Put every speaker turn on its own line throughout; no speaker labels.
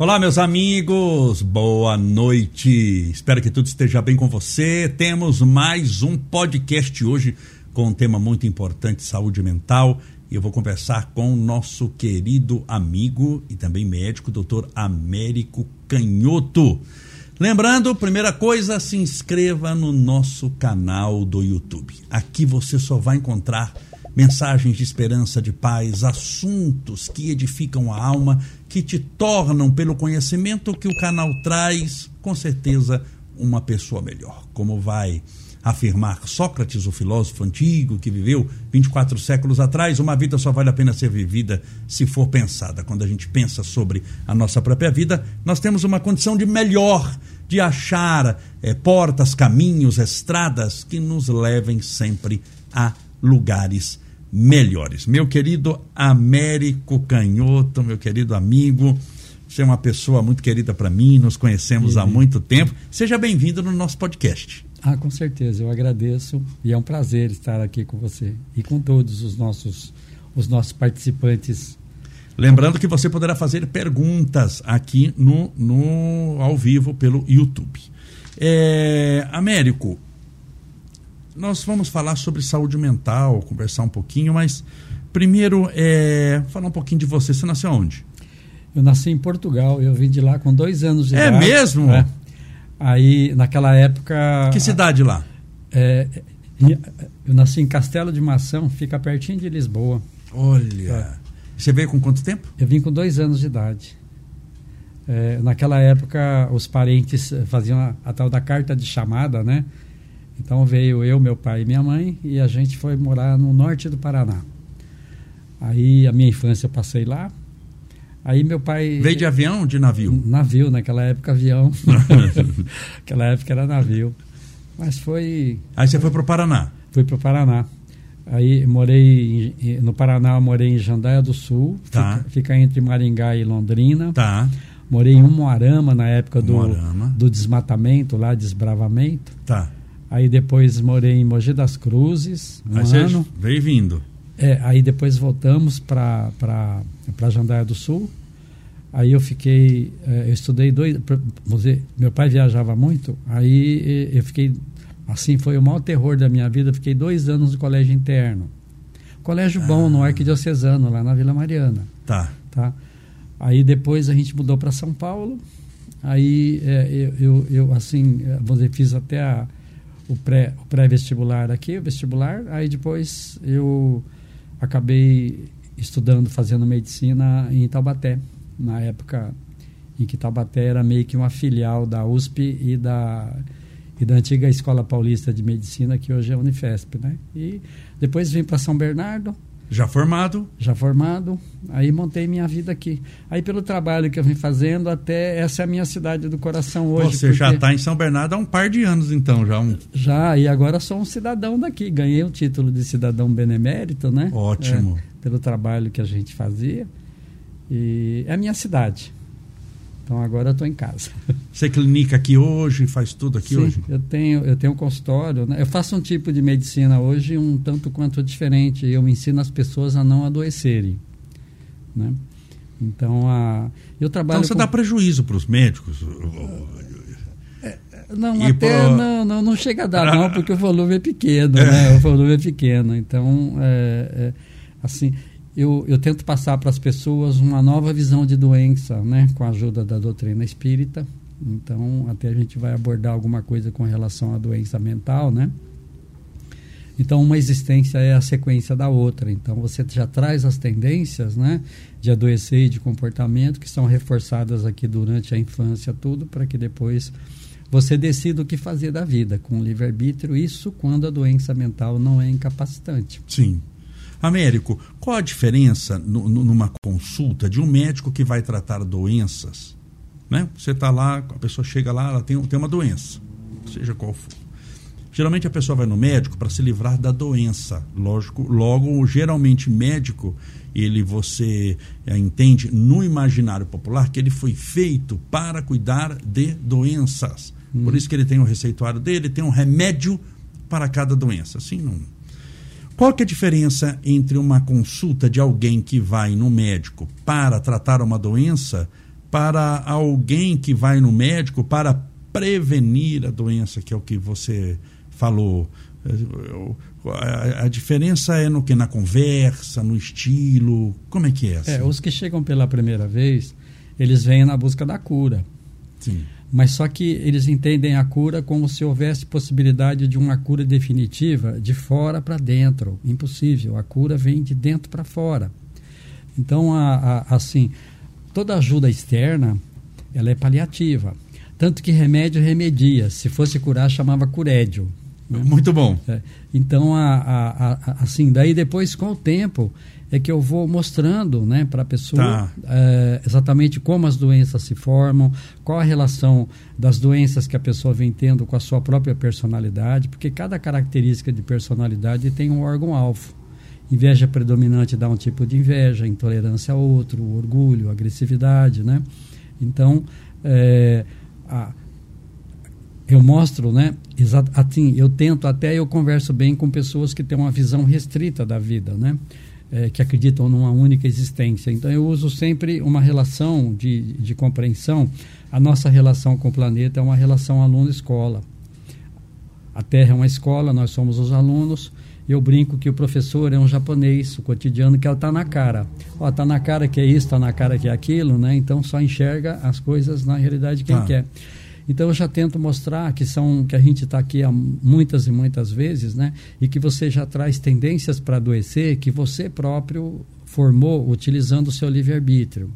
Olá, meus amigos, boa noite. Espero que tudo esteja bem com você. Temos mais um podcast hoje com um tema muito importante: saúde mental. E eu vou conversar com o nosso querido amigo e também médico, doutor Américo Canhoto. Lembrando, primeira coisa, se inscreva no nosso canal do YouTube. Aqui você só vai encontrar mensagens de esperança, de paz, assuntos que edificam a alma, que te tornam, pelo conhecimento que o canal traz, com certeza, uma pessoa melhor. Como vai afirmar Sócrates, o filósofo antigo que viveu 24 séculos atrás, uma vida só vale a pena ser vivida se for pensada. Quando a gente pensa sobre a nossa própria vida, nós temos uma condição de melhor, de achar é, portas, caminhos, estradas que nos levem sempre a lugares melhores. Meu querido Américo Canhoto, meu querido amigo, você é uma pessoa muito querida para mim, nos conhecemos há muito tempo. Seja bem-vindo no nosso podcast.
Ah, com certeza, eu agradeço e é um prazer estar aqui com você e com todos os nossos, os nossos participantes.
Lembrando que você poderá fazer perguntas aqui no, no ao vivo pelo YouTube. É, Américo, nós vamos falar sobre saúde mental, conversar um pouquinho, mas primeiro é, falar um pouquinho de você. Você nasceu onde?
Eu nasci em Portugal, eu vim de lá com dois anos de
é
idade.
É mesmo? É.
Aí, naquela época.
Que cidade lá?
É, eu nasci em Castelo de Mação, fica pertinho de Lisboa.
Olha. É. Você veio com quanto tempo?
Eu vim com dois anos de idade. É, naquela época, os parentes faziam a, a, tal da carta de chamada, né? Então veio eu, meu pai e minha mãe e a gente foi morar no norte do Paraná. Aí a minha infância eu passei lá. Aí meu pai.
Veio de avião ou de navio?
Navio, naquela época avião. naquela época era navio. Mas foi.
Aí você foi para o Paraná?
Fui para o Paraná. Aí morei em, no Paraná, morei em Jandaia do Sul, tá. fica, fica, entre Maringá e Londrina.
Tá.
Morei em Moarama na época do, do desmatamento, lá, desbravamento.
Tá.
Aí depois morei em Mogi das Cruzes, um aí ano.
Veio vindo.
É, aí depois voltamos para Jandaia do Sul. Aí eu fiquei, é, eu estudei dois, dizer, meu pai viajava muito, aí eu fiquei, assim foi o maior terror da minha vida, fiquei dois anos no colégio interno. Colégio ah. bom no Arquidiocesano, lá na Vila Mariana.
Tá.
tá? Aí depois a gente mudou para São Paulo, aí é, eu, eu, eu, assim, vamos dizer, fiz até a, o pré o pré-vestibular aqui, o vestibular. Aí depois eu acabei estudando, fazendo medicina em Taubaté, na época em que Taubaté era meio que uma filial da USP e da e da antiga Escola Paulista de Medicina, que hoje é a Unifesp, né? E depois vim para São Bernardo,
já formado?
Já formado. Aí montei minha vida aqui. Aí pelo trabalho que eu vim fazendo, até essa é a minha cidade do coração hoje.
Você já está em São Bernardo há um par de anos, então, já um.
Já, e agora sou um cidadão daqui. Ganhei o título de cidadão benemérito, né?
Ótimo.
É, pelo trabalho que a gente fazia. E é a minha cidade. Então agora eu estou em casa.
Você clinica aqui hoje, faz tudo aqui
Sim,
hoje?
Eu tenho, eu tenho um consultório. Né? Eu faço um tipo de medicina hoje um tanto quanto diferente. Eu ensino as pessoas a não adoecerem. Né? Então, a, eu trabalho.
Então você com... dá prejuízo para os médicos?
É, não, e até pro... não, não, não chega a dar, não, porque o volume é pequeno, né? O volume é pequeno. Então, é, é, assim, eu, eu tento passar para as pessoas uma nova visão de doença, né, com a ajuda da doutrina espírita. Então, até a gente vai abordar alguma coisa com relação à doença mental, né? Então, uma existência é a sequência da outra. Então, você já traz as tendências, né, de adoecer e de comportamento que são reforçadas aqui durante a infância, tudo para que depois você decida o que fazer da vida com livre-arbítrio. Isso quando a doença mental não é incapacitante.
Sim. Américo, qual a diferença numa consulta de um médico que vai tratar doenças? Né? Você está lá, a pessoa chega lá, ela tem, tem uma doença, seja qual for. Geralmente a pessoa vai no médico para se livrar da doença. Lógico, logo, geralmente médico, ele você é, entende no imaginário popular que ele foi feito para cuidar de doenças. Hum. Por isso que ele tem o um receituário dele, tem um remédio para cada doença. Assim não qual que é a diferença entre uma consulta de alguém que vai no médico para tratar uma doença para alguém que vai no médico para prevenir a doença, que é o que você falou. A, diferença é no que? Na conversa, no estilo? Como é que é?
Assim? É, os que chegam pela primeira vez, eles vêm na busca da cura.
Sim.
Mas só que eles entendem a cura como se houvesse possibilidade de uma cura definitiva de fora para dentro. Impossível. A cura vem de dentro para fora. Então, a, a, assim, toda ajuda externa, ela é paliativa. Tanto que remédio remedia. Se fosse curar, chamava curédio.
Né? Muito bom.
É. Então, a, assim, daí depois, com o tempo, é que eu vou mostrando né, para a pessoa tá. é, exatamente como as doenças se formam, qual a relação das doenças que a pessoa vem tendo com a sua própria personalidade, porque cada característica de personalidade tem um órgão-alvo. Inveja predominante dá um tipo de inveja, intolerância a outro, orgulho, agressividade, né? Então, é, a, eu mostro, né? Assim, eu tento até eu converso bem com pessoas que têm uma visão restrita da vida, né? É, que acreditam numa única existência. Então eu uso sempre uma relação de, de compreensão. A nossa relação com o planeta é uma relação aluno-escola. A Terra é uma escola, nós somos os alunos. Eu brinco que o professor é um japonês, o cotidiano que está na cara. Ó, tá na cara que é isso, está na cara que é aquilo, né? Então só enxerga as coisas na realidade quem ah. quer. Então eu já tento mostrar que são que a gente está aqui há muitas e muitas vezes, né? E que você já traz tendências para adoecer que você próprio formou utilizando o seu livre-arbítrio.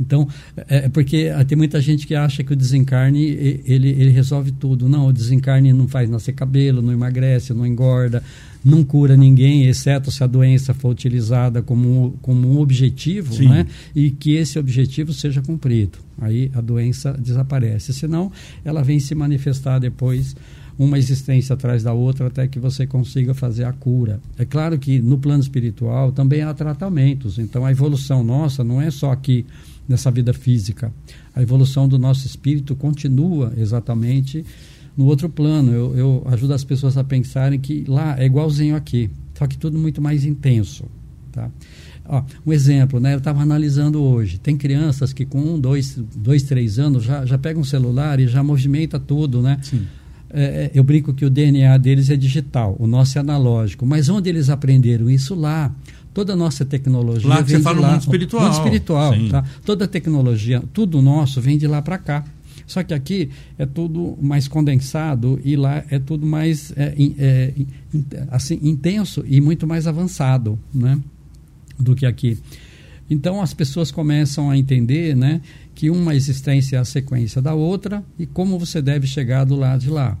Então, é, é porque tem muita gente que acha que o desencarne ele, ele resolve tudo. Não, o desencarne não faz nascer cabelo, não emagrece, não engorda, não cura ninguém, exceto se a doença for utilizada como, como um objetivo, né? e que esse objetivo seja cumprido. Aí a doença desaparece. Senão, ela vem se manifestar depois uma existência atrás da outra até que você consiga fazer a cura. É claro que no plano espiritual também há tratamentos, então a evolução nossa não é só aqui nessa vida física. A evolução do nosso espírito continua exatamente no outro plano. Eu, eu ajudo as pessoas a pensarem que lá é igualzinho aqui, só que tudo muito mais intenso. Tá? Ó, um exemplo, né? Eu estava analisando hoje. Tem crianças que com um, dois, dois três anos já, já pegam um celular e já movimenta tudo, né?
Sim.
É, é eu brinco que o DNA deles é digital, o nosso é analógico. Mas onde eles aprenderam isso lá? Toda a nossa tecnologia
lá que você fala
lá.
mundo espiritual.
Mundo espiritual, tá? Toda a tecnologia, tudo nosso vem de lá para cá. Só que aqui é tudo mais condensado e lá é tudo mais é, é, assim intenso e muito mais avançado, né, do que aqui. Então as pessoas começam a entender, né, que uma existência é a sequência da outra e como você deve chegar do lado de lá.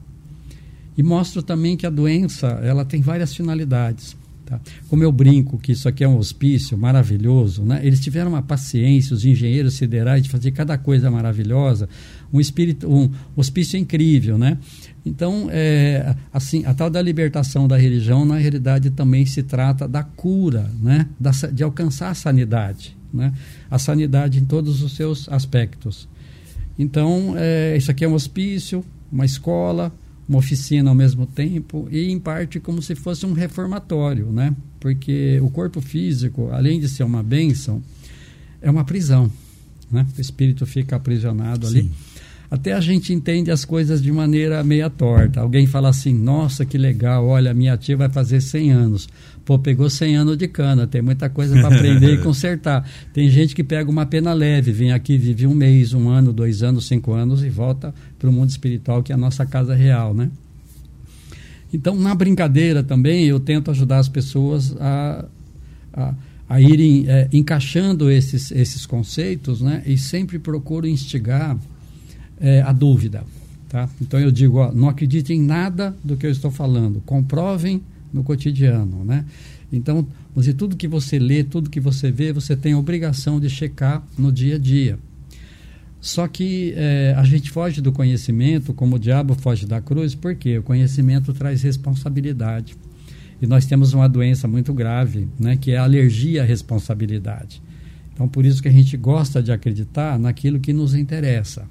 E mostro também que a doença ela tem várias finalidades. Tá? Como eu brinco que isso aqui é um hospício maravilhoso, né? eles tiveram uma paciência, os engenheiros siderais, de fazer cada coisa maravilhosa, um espírito, um hospício incrível, né? Então, é, assim, a tal da libertação da religião, na realidade, também se trata da cura, né? Da, de alcançar a sanidade, né? A sanidade em todos os seus aspectos. Então, é, isso aqui é um hospício, uma escola, uma oficina ao mesmo tempo e em parte como se fosse um reformatório, né? Porque o corpo físico, além de ser uma bênção, é uma prisão, né? O espírito fica aprisionado Sim. ali. Até a gente entende as coisas de maneira meia torta. Alguém fala assim: "Nossa, que legal, olha, minha tia vai fazer 100 anos". Pô, pegou 100 anos de cana, tem muita coisa para aprender e consertar. Tem gente que pega uma pena leve, vem aqui, vive um mês, um ano, dois anos, cinco anos e volta para o mundo espiritual, que é a nossa casa real, né? Então, na brincadeira também, eu tento ajudar as pessoas a, a, a irem é, encaixando esses, esses conceitos, né? E sempre procuro instigar é, a dúvida, tá? Então, eu digo, ó, não acreditem em nada do que eu estou falando, comprovem no cotidiano, né? Então, você, tudo que você lê, tudo que você vê, você tem a obrigação de checar no dia a dia. Só que é, a gente foge do conhecimento, como o diabo foge da cruz, porque o conhecimento traz responsabilidade. E nós temos uma doença muito grave, né, que é a alergia à responsabilidade. Então, por isso que a gente gosta de acreditar naquilo que nos interessa.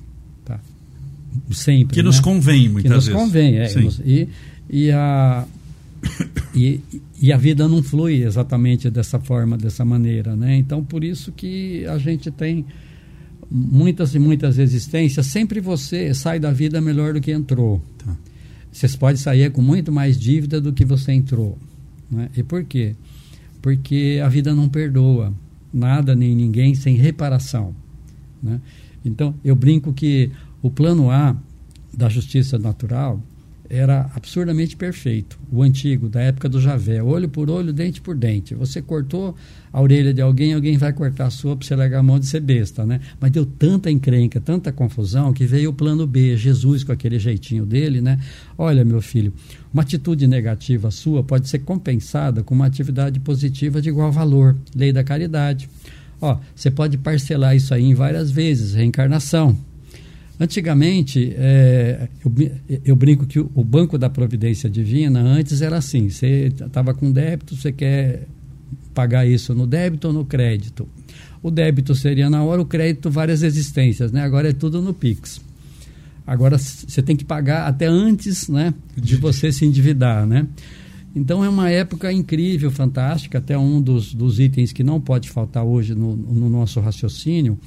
Sempre.
Que né? nos convém, muitas
vezes. Que nos convém, é. E, e a, e, e a vida não flui exatamente dessa forma, dessa maneira, né? Então, por isso que a gente tem muitas e muitas existências, sempre você sai da vida melhor do que entrou. Tá. Você pode sair com muito mais dívida do que você entrou. Né? E por quê? Porque a vida não perdoa nada nem ninguém sem reparação. Né? Então, eu brinco que o plano A da justiça natural era absurdamente perfeito. O antigo, da época do Javé, olho por olho, dente por dente. Você cortou a orelha de alguém, alguém vai cortar a sua para você largar a mão de ser besta, né? Mas deu tanta encrenca, tanta confusão, que veio o plano B, Jesus com aquele jeitinho dele, né? Olha, meu filho, uma atitude negativa sua pode ser compensada com uma atividade positiva de igual valor. Lei da caridade. Ó, você pode parcelar isso aí em várias vezes, reencarnação Antigamente, é, eu, eu, brinco que o, o, Banco da Providência Divina, antes era assim: você estava com débito, você quer pagar isso no débito ou no crédito. O débito seria na hora, o crédito várias existências, né? Agora é tudo no Pix. Agora você tem que pagar até antes né, de você se endividar, né? Então é uma época incrível, fantástica, até um dos, dos itens que não pode faltar hoje no, no nosso raciocínio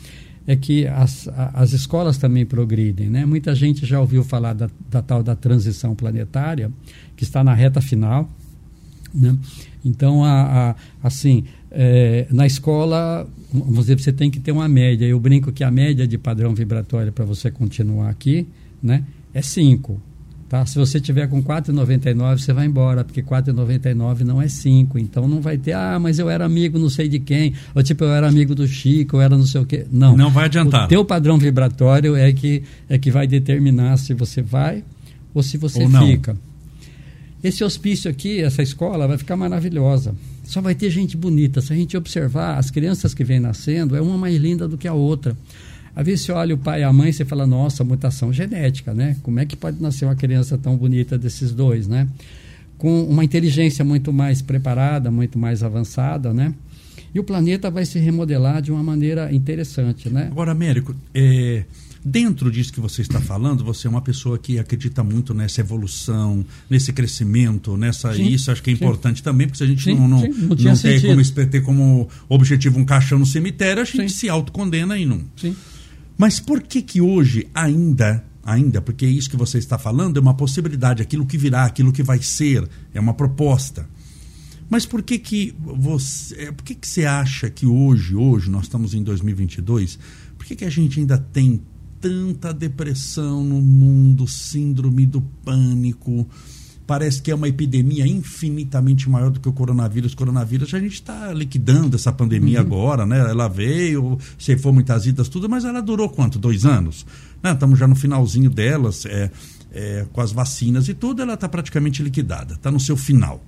é que as, as escolas também progridem. Né? Muita gente já ouviu falar da, da tal da transição planetária, que está na reta final. Né? Então, a, a assim, é, na escola, dizer, você tem que ter uma média. Eu brinco que a média de padrão vibratório para você continuar aqui né, é 5. Tá? Se você tiver com 4,99, você vai embora, porque 4,99 não é 5. Então não vai ter, ah, mas eu era amigo não sei de quem, ou tipo, eu era amigo do Chico, eu era não sei o quê. Não.
Não vai adiantar.
O teu padrão vibratório é que, é que vai determinar se você vai ou se você ou fica. Esse hospício aqui, essa escola, vai ficar maravilhosa. Só vai ter gente bonita. Se a gente observar, as crianças que vêm nascendo, é uma mais linda do que a outra. Às vezes você olha o pai e a mãe e você fala, nossa, mutação genética, né? Como é que pode nascer uma criança tão bonita desses dois, né? Com uma inteligência muito mais preparada, muito mais avançada, né? E o planeta vai se remodelar de uma maneira interessante, né?
Agora, Américo, é, dentro disso que você está falando, você é uma pessoa que acredita muito nessa evolução, nesse crescimento, nessa sim, isso acho que é sim. importante também, porque se a gente sim, não, não, não, não tem como, ter como objetivo um caixão no cemitério, a gente se autocondena e não. Sim. Mas por que que hoje ainda, ainda, porque isso que você está falando é uma possibilidade, aquilo que virá, aquilo que vai ser, é uma proposta. Mas por que que você, é, por que que você acha que hoje, hoje nós estamos em 2022, por que que a gente ainda tem tanta depressão no mundo, síndrome do pânico? Parece que é uma epidemia infinitamente maior do que o coronavírus. O coronavírus, a gente está liquidando essa pandemia uhum. agora, né? Ela veio, for muitas idas, tudo, mas ela durou quanto? Dois anos? Estamos né? já no finalzinho delas, é, é, com as vacinas e tudo, ela está praticamente liquidada, está no seu final.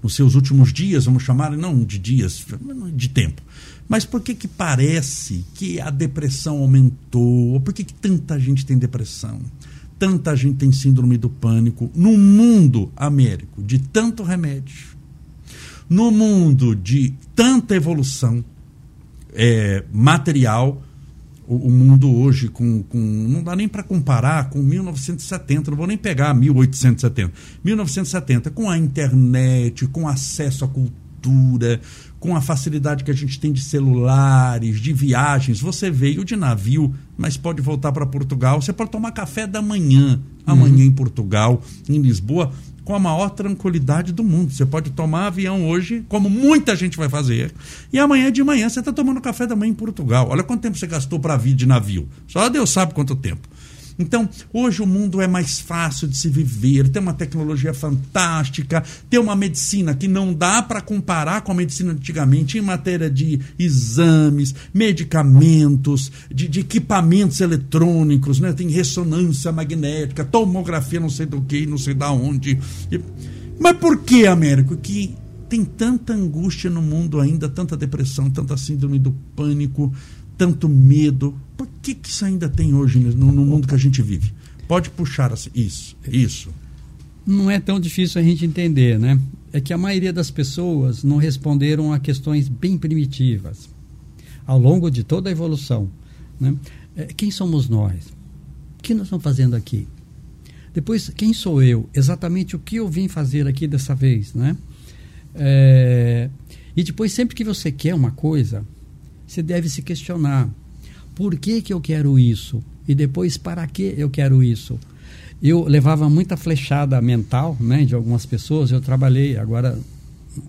Nos seus últimos dias, vamos chamar, não de dias, de tempo. Mas por que que parece que a depressão aumentou? Por que, que tanta gente tem depressão? Tanta gente tem síndrome do pânico no mundo américo de tanto remédio, no mundo de tanta evolução é, material, o, mundo hoje com, com não dá nem para comparar com 1970, não vou nem pegar 1870, 1970 com a internet, com acesso à cultura, com a facilidade que a gente tem de celulares, de viagens. Você veio de navio, mas pode voltar para Portugal. Você pode tomar café da manhã, amanhã uhum. em Portugal, em Lisboa, com a maior tranquilidade do mundo. Você pode tomar avião hoje, como muita gente vai fazer, e amanhã de manhã você está tomando café da manhã em Portugal. Olha quanto tempo você gastou para vir de navio. Só Deus sabe quanto tempo. Então, hoje o mundo é mais fácil de se viver, tem uma tecnologia fantástica, tem uma medicina que não dá para comparar com a medicina antigamente em matéria de exames, medicamentos, de, de equipamentos eletrônicos, né? tem ressonância magnética, tomografia, não sei do que, não sei da onde. Mas por que, Américo, que tem tanta angústia no mundo ainda, tanta depressão, tanta síndrome do pânico, tanto medo? Por que, que isso ainda tem hoje no, no mundo que a gente vive? Pode puxar assim, isso, isso.
Não é tão difícil a gente entender, né? É que a maioria das pessoas não responderam a questões bem primitivas ao longo de toda a evolução. Né? É, quem somos nós? O que nós estamos fazendo aqui? Depois, quem sou eu? Exatamente o que eu vim fazer aqui dessa vez, né? É, e depois, sempre que você quer uma coisa, você deve se questionar por que, que eu quero isso e depois para que eu quero isso. Eu levava muita flechada mental né, de algumas pessoas, eu trabalhei, agora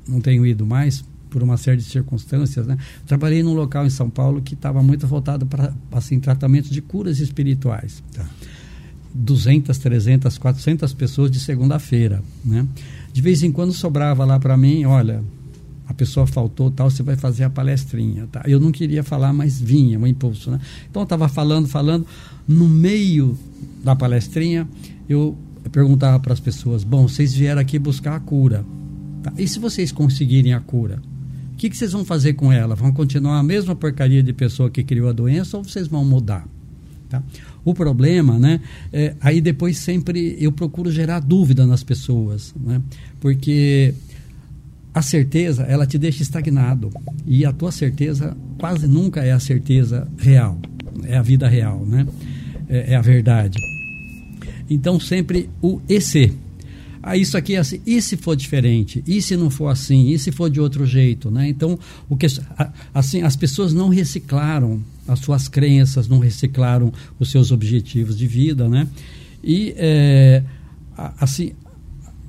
não tenho ido mais por uma série de circunstâncias, né? Trabalhei num local em São Paulo que estava muito voltado para assim tratamentos de curas espirituais. Tá. 200, 300, 400 pessoas de segunda-feira, né? De vez em quando sobrava lá para mim, olha, a pessoa faltou, tal, você vai fazer a palestrinha, tá? Eu não queria falar, mas vinha, um impulso, né? Então eu estava falando, falando, no meio da palestrinha, eu perguntava para as pessoas, bom, vocês vieram aqui buscar a cura, tá? E se vocês conseguirem a cura? O que, que vocês vão fazer com ela? Vão continuar a mesma porcaria de pessoa que criou a doença ou vocês vão mudar? Tá? O problema, né? É, aí depois sempre eu procuro gerar dúvida nas pessoas, né? Porque a certeza ela te deixa estagnado e a tua certeza quase nunca é a certeza real, é a vida real, né? É, é a verdade. Então sempre o EC. Ah, isso aqui é assim, e se for diferente? E se não for assim? E se for de outro jeito? Né? Então, o que, assim, as pessoas não reciclaram as suas crenças, não reciclaram os seus objetivos de vida, né? E é, assim,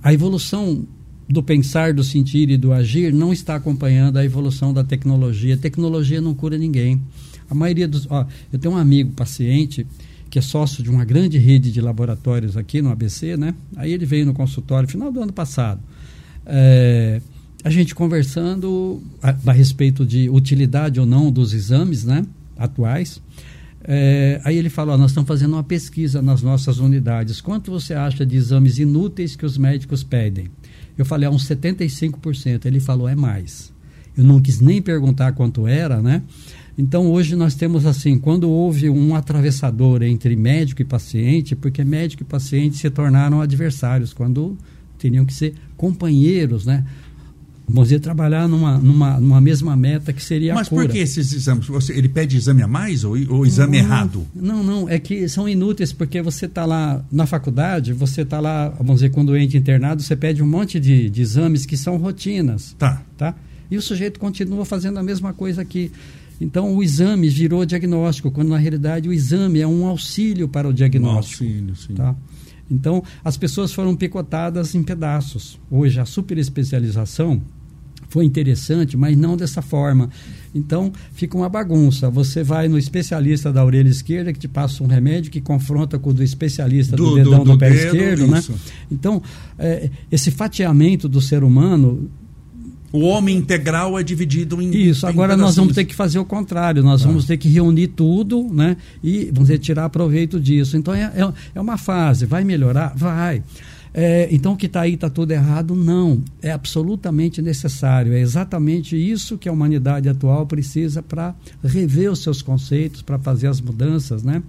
a evolução do pensar, do sentir e do agir não está acompanhando a evolução da tecnologia. Tecnologia não cura ninguém. A maioria dos, ó, eu tenho um amigo paciente que é sócio de uma grande rede de laboratórios aqui no ABC, né? Aí ele veio no consultório final do ano passado. É, a gente conversando a, a respeito de utilidade ou não dos exames, né? atuais. É, aí ele falou: nós estamos fazendo uma pesquisa nas nossas unidades. Quanto você acha de exames inúteis que os médicos pedem? Eu falei: é uns 75%. Ele falou: é mais. Eu não quis nem perguntar quanto era, né? Então hoje nós temos assim, quando houve um atravessador entre médico e paciente, porque médico e paciente se tornaram adversários, quando teriam que ser companheiros, né? Vamos dizer, trabalhar numa, numa, numa mesma meta que seria
Mas
a cura.
Mas por que esses exames? Você, ele pede exame a mais ou, ou exame
não,
errado?
Não, não, é que são inúteis, porque você está lá na faculdade, você está lá, vamos dizer, com doente internado, você pede um monte de, de exames que são rotinas.
Tá.
tá. E o sujeito continua fazendo a mesma coisa aqui. Então, o exame virou diagnóstico, quando na realidade o exame é um auxílio para o diagnóstico. Um auxílio, sim. Tá? Então, as pessoas foram picotadas em pedaços. Hoje, a superespecialização foi interessante, mas não dessa forma. Então, fica uma bagunça. Você vai no especialista da orelha esquerda, que te passa um remédio que confronta com o do especialista do, do dedão do, do, do pé dedo, esquerdo, né? isso. né? Então, é, esse fatiamento do ser humano
o homem integral é dividido em.
Isso, agora nós vamos ter que fazer o contrário, nós ah. vamos ter que reunir tudo né, e vamos ter que tirar proveito disso. Então é, é, é uma fase, vai melhorar? Vai. É, então, o que está aí está tudo errado? Não. É absolutamente necessário. É exatamente isso que a humanidade atual precisa para rever os seus conceitos, para fazer as mudanças, né?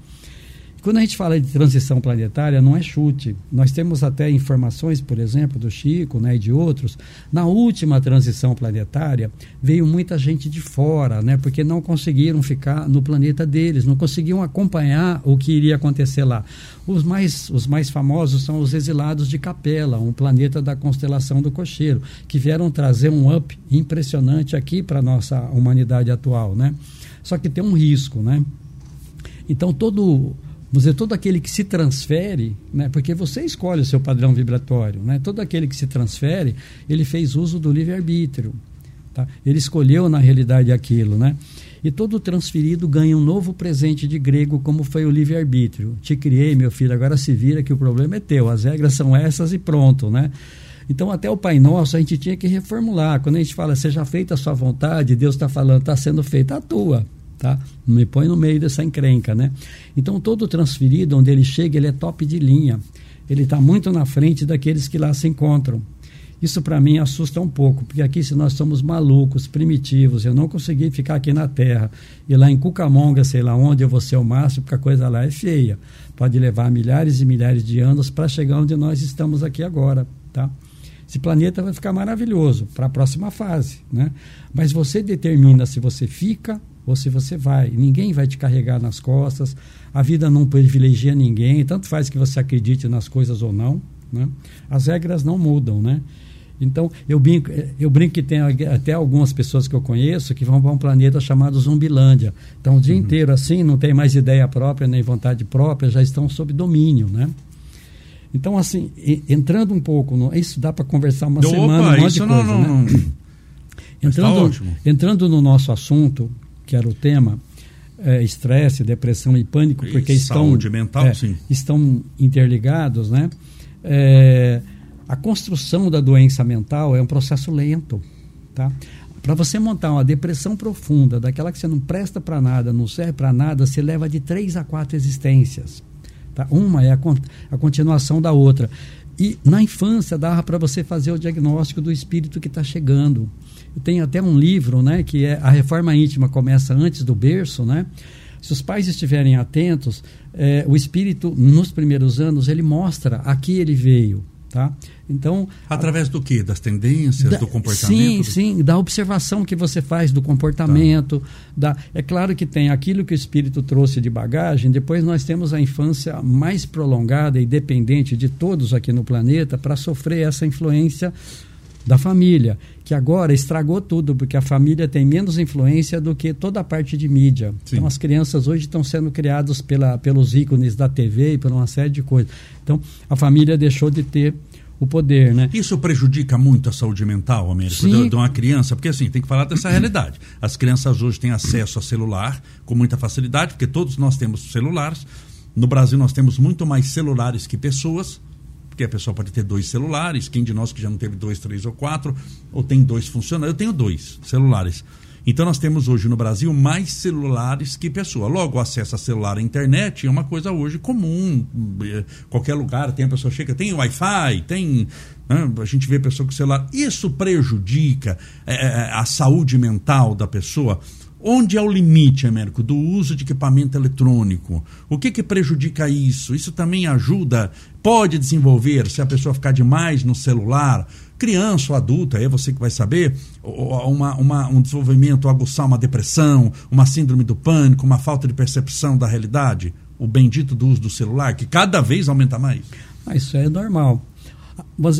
Quando a gente fala de transição planetária, não é chute. Nós temos até informações, por exemplo, do Chico né, e de outros. Na última transição planetária, veio muita gente de fora, né, porque não conseguiram ficar no planeta deles, não conseguiam acompanhar o que iria acontecer lá. Os mais, os mais famosos são os exilados de Capela, um planeta da constelação do Cocheiro, que vieram trazer um up impressionante aqui para a nossa humanidade atual. Né? Só que tem um risco. Né? Então, todo Vamos dizer, todo aquele que se transfere, né, porque você escolhe o seu padrão vibratório, né, todo aquele que se transfere, ele fez uso do livre-arbítrio. Tá? Ele escolheu, na realidade, aquilo. Né? E todo transferido ganha um novo presente de grego, como foi o livre-arbítrio. Te criei, meu filho, agora se vira que o problema é teu. As regras são essas e pronto. Né? Então, até o Pai Nosso, a gente tinha que reformular. Quando a gente fala, seja feita a sua vontade, Deus está falando, está sendo feita a tua tá? Não me põe no meio dessa encrenca, né? Então todo transferido, onde ele chega, ele é top de linha. Ele está muito na frente daqueles que lá se encontram. Isso para mim assusta um pouco, porque aqui se nós somos malucos, primitivos, eu não consegui ficar aqui na Terra e lá em Cucamonga, sei lá onde eu vou ser o máximo, porque a coisa lá é feia. Pode levar milhares e milhares de anos para chegar onde nós estamos aqui agora, tá? Esse planeta vai ficar maravilhoso para a próxima fase, né? Mas você determina se você fica ou se você vai. Ninguém vai te carregar nas costas, a vida não privilegia ninguém, tanto faz que você acredite nas coisas ou não. Né? As regras não mudam, né? Então, eu brinco, eu brinco que tem até algumas pessoas que eu conheço que vão para um planeta chamado Zumbilândia. Então, o dia uhum. inteiro assim, não tem mais ideia própria nem vontade própria, já estão sob domínio, né? Então, assim, entrando um pouco, no, isso dá para conversar uma Opa, semana, um monte de coisa, não, não, né? Não. Entrando, tá entrando no nosso assunto, que era o tema, é, estresse, depressão e pânico, porque e estão,
mental,
é, estão interligados, né? É, a construção da doença mental é um processo lento, tá? Para você montar uma depressão profunda, daquela que você não presta para nada, não serve para nada, você leva de três a quatro existências. Tá? Uma é a, a continuação da outra. E na infância dava para você fazer o diagnóstico do espírito que está chegando. Tem até um livro, né, que é a reforma íntima começa antes do berço, né? Se os pais estiverem atentos, é, o espírito nos primeiros anos ele mostra a que ele veio, tá?
Então através do que? Das tendências, da, do comportamento?
Sim, sim, da observação que você faz do comportamento. Tá. Da, é claro que tem aquilo que o espírito trouxe de bagagem. Depois nós temos a infância mais prolongada e dependente de todos aqui no planeta para sofrer essa influência da família, que agora estragou tudo, porque a família tem menos influência do que toda a parte de mídia. Sim. Então, as crianças hoje estão sendo criadas pela, pelos ícones da TV e por uma série de coisas. Então, a família deixou de ter o poder, né?
Isso prejudica muito a saúde mental, Américo, de, de uma criança, porque assim, tem que falar dessa realidade. As crianças hoje têm acesso a celular com muita facilidade, porque todos nós temos celulares. No Brasil nós temos muito mais celulares que pessoas porque a pessoa pode ter dois celulares, quem de nós que já não teve dois, três ou quatro, ou tem dois funcionando, eu tenho dois celulares. Então nós temos hoje no Brasil mais celulares que pessoa. Logo, o acesso a celular à internet é uma coisa hoje comum. Qualquer lugar tem a pessoa chega, tem Wi-Fi, tem. Né? A gente vê pessoa com celular. Isso prejudica é a saúde mental da pessoa. Onde é o limite, Américo, do uso de equipamento eletrônico? O que, que prejudica isso? Isso também ajuda, pode desenvolver, se a pessoa ficar demais no celular, criança ou adulta, é você que vai saber, uma, uma, um desenvolvimento, aguçar uma depressão, uma síndrome do pânico, uma falta de percepção da realidade? O bendito do uso do celular, que cada vez aumenta mais?
Ah, isso é normal.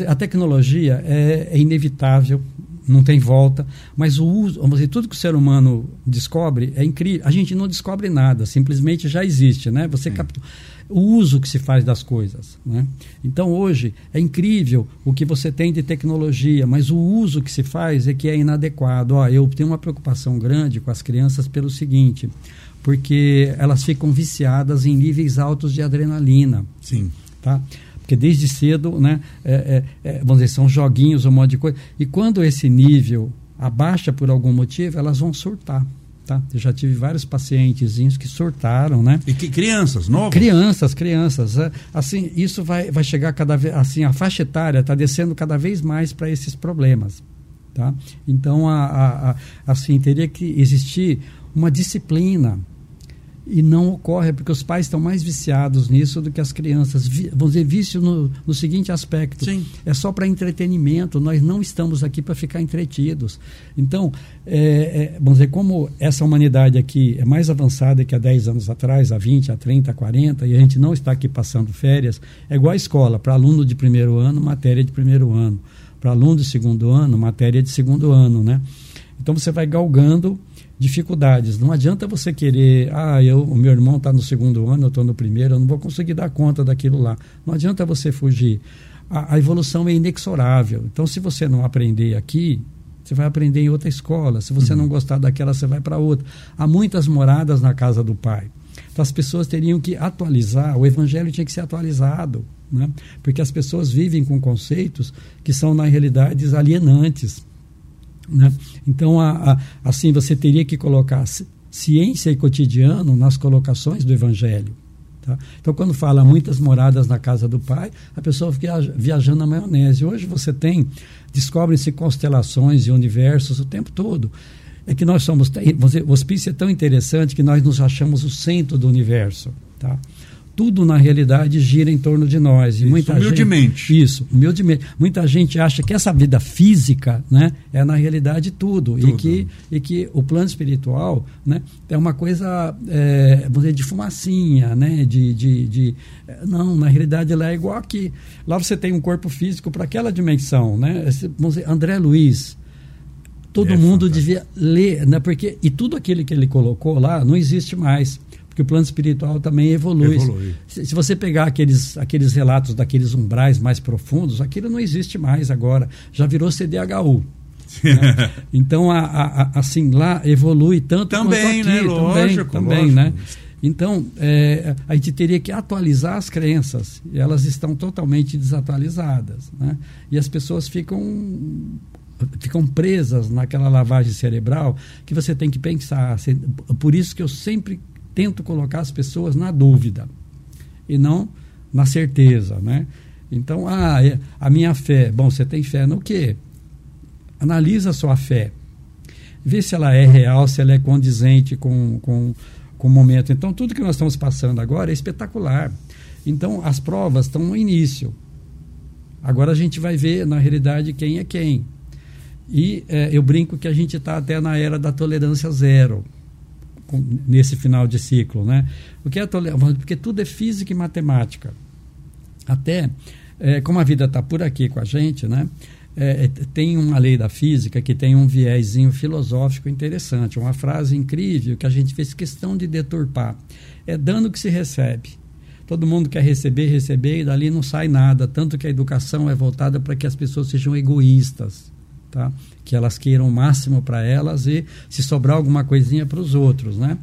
A tecnologia é, é inevitável, não tem volta. Mas o uso, vamos dizer, tudo que o ser humano descobre é incrível. A gente não descobre nada, simplesmente já existe, né? Você captura o uso que se faz das coisas, né? Então hoje é incrível o que você tem de tecnologia, mas o uso que se faz é que é inadequado. Ó, eu tenho uma preocupação grande com as crianças pelo seguinte, porque elas ficam viciadas em níveis altos de adrenalina.
Sim.
Tá? Porque desde cedo, né, é, é, é, vamos dizer, são joguinhos, um monte de coisa. E quando esse nível abaixa por algum motivo, elas vão surtar. Tá? Eu já tive vários pacientezinhos que surtaram, né?
E que crianças, novas?
Crianças, crianças. É, assim, isso vai, vai chegar cada vez, assim, a faixa etária está descendo cada vez mais para esses problemas, tá? Então, a, a, a, assim, teria que existir uma disciplina, e não ocorre porque os pais estão mais viciados nisso do que as crianças. Vamos dizer, vício no, no seguinte aspecto:
Sim.
é só para entretenimento, nós não estamos aqui para ficar entretidos. Então, é, é, vamos dizer, como essa humanidade aqui é mais avançada que há 10 anos atrás, há 20, há 30, há 40, e a gente não está aqui passando férias, é igual a escola: para aluno de primeiro ano, matéria de primeiro ano. Para aluno de segundo ano, matéria de segundo ano, né? Então você vai galgando dificuldades. Não adianta você querer, ah, eu, o meu irmão está no segundo ano, eu estou no primeiro, eu não vou conseguir dar conta daquilo lá. Não adianta você fugir. A, a, evolução é inexorável. Então, se você não aprender aqui, você vai aprender em outra escola. Se você uhum. não gostar daquela, você vai para outra. Há muitas moradas na casa do pai. Então, as pessoas teriam que atualizar, o evangelho tinha que ser atualizado. Né? Porque as pessoas vivem com conceitos que são, na realidade, alienantes. Né? Então, a, a, assim, você teria que colocar ciência e cotidiano nas colocações do Evangelho. Tá? Então, quando fala muitas moradas na casa do Pai, a pessoa fica viajando na maionese. Hoje você tem, descobrem-se constelações e universos o tempo todo. É que nós somos, o hospício é tão interessante que nós nos achamos o centro do universo. Tá? Tudo na realidade gira em torno de nós. E
isso,
muita
humildemente.
Gente, isso, humildemente. Muita gente acha que essa vida física né, é na realidade tudo, tudo. E, que, e que o plano espiritual né, é uma coisa é, vamos dizer, de fumacinha, né, de, de, de, Não, na realidade ela é igual aqui. Lá você tem um corpo físico para aquela dimensão. Né? Vamos dizer, André Luiz todo é mundo fantástico. devia ler, né? Porque e tudo aquilo que ele colocou lá não existe mais, porque o plano espiritual também evolui. evolui. Se, se, você pegar aqueles, aqueles relatos daqueles umbrais mais profundos, aquilo não existe mais agora, já virou CDHU. né? Então, a, a, assim, lá evolui tanto
também,
quanto aqui.
Né? Lógico,
também, também né? Então, é, a gente teria que atualizar as crenças, e elas estão totalmente desatualizadas. Né? E as pessoas ficam ficam presas naquela lavagem cerebral que você tem que pensar. Por isso que eu sempre tento colocar as pessoas na dúvida e não na certeza, né? Então, ah, é, a minha fé. Bom, você tem fé no quê? Analisa a sua fé. Vê se ela é real, se ela é condizente com, com, com o momento. Então, tudo que nós estamos passando agora é espetacular. Então, as provas estão no início. Agora a gente vai ver, na realidade, quem é quem. E é, eu brinco que a gente está até na era da tolerância zero, nesse final de ciclo. Né? O que é tolerância? Porque tudo é física e matemática. Até, é, como a vida está por aqui com a gente, né? É, é, tem uma lei da física que tem um viésinho filosófico interessante, uma frase incrível que a gente fez questão de deturpar. É dano que se recebe. Todo mundo quer receber, receber, e dali não sai nada. Tanto que a educação é voltada para que as pessoas sejam egoístas tá? que elas queiram o máximo para elas e se sobrar alguma coisinha para os outros, né?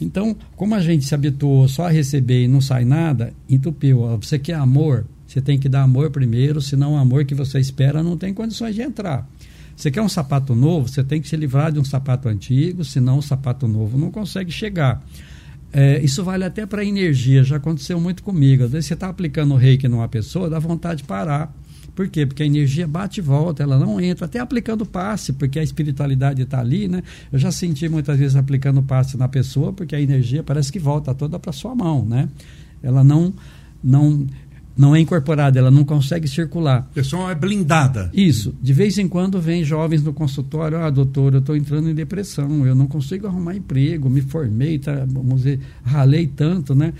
Então, como a gente se habituou só a receber e não sai nada, entupiu. Você quer amor? Você tem que dar amor primeiro, senão o amor que você espera não tem condições de entrar. Você quer um sapato novo? Você tem que se livrar de um sapato antigo, senão o sapato novo não consegue chegar. É, isso vale até para energia, já aconteceu muito comigo. Às vezes você está aplicando o reiki numa pessoa, dá vontade de parar por quê? Porque a energia bate e volta, ela não entra, até aplicando passe, porque a espiritualidade está ali, né? Eu já senti muitas vezes aplicando passe na pessoa, porque a energia parece que volta toda para sua mão, né? Ela não não não é incorporada, ela não consegue circular.
A pessoa é blindada.
Isso. De vez em quando vem jovens no consultório, ah, doutor, eu estou entrando em depressão, eu não consigo arrumar emprego, me formei, tá, vamos dizer, ralei tanto, né?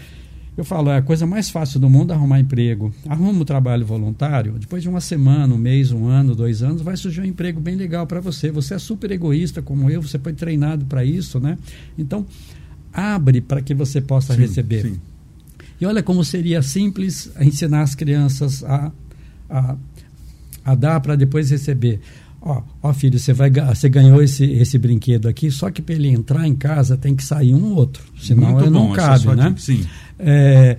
Eu falo, é a coisa mais fácil do mundo é arrumar emprego. Arruma um trabalho voluntário, depois de uma semana, um mês, um ano, dois anos, vai surgir um emprego bem legal para você. Você é super egoísta como eu, você foi treinado para isso, né? Então, abre para que você possa sim, receber. Sim. E olha como seria simples ensinar as crianças a, a, a dar para depois receber. Ó, ó, filho, você, vai, você ganhou esse, esse brinquedo aqui, só que para ele entrar em casa tem que sair um outro, senão Muito ele bom, não cabe, né? De, sim. É,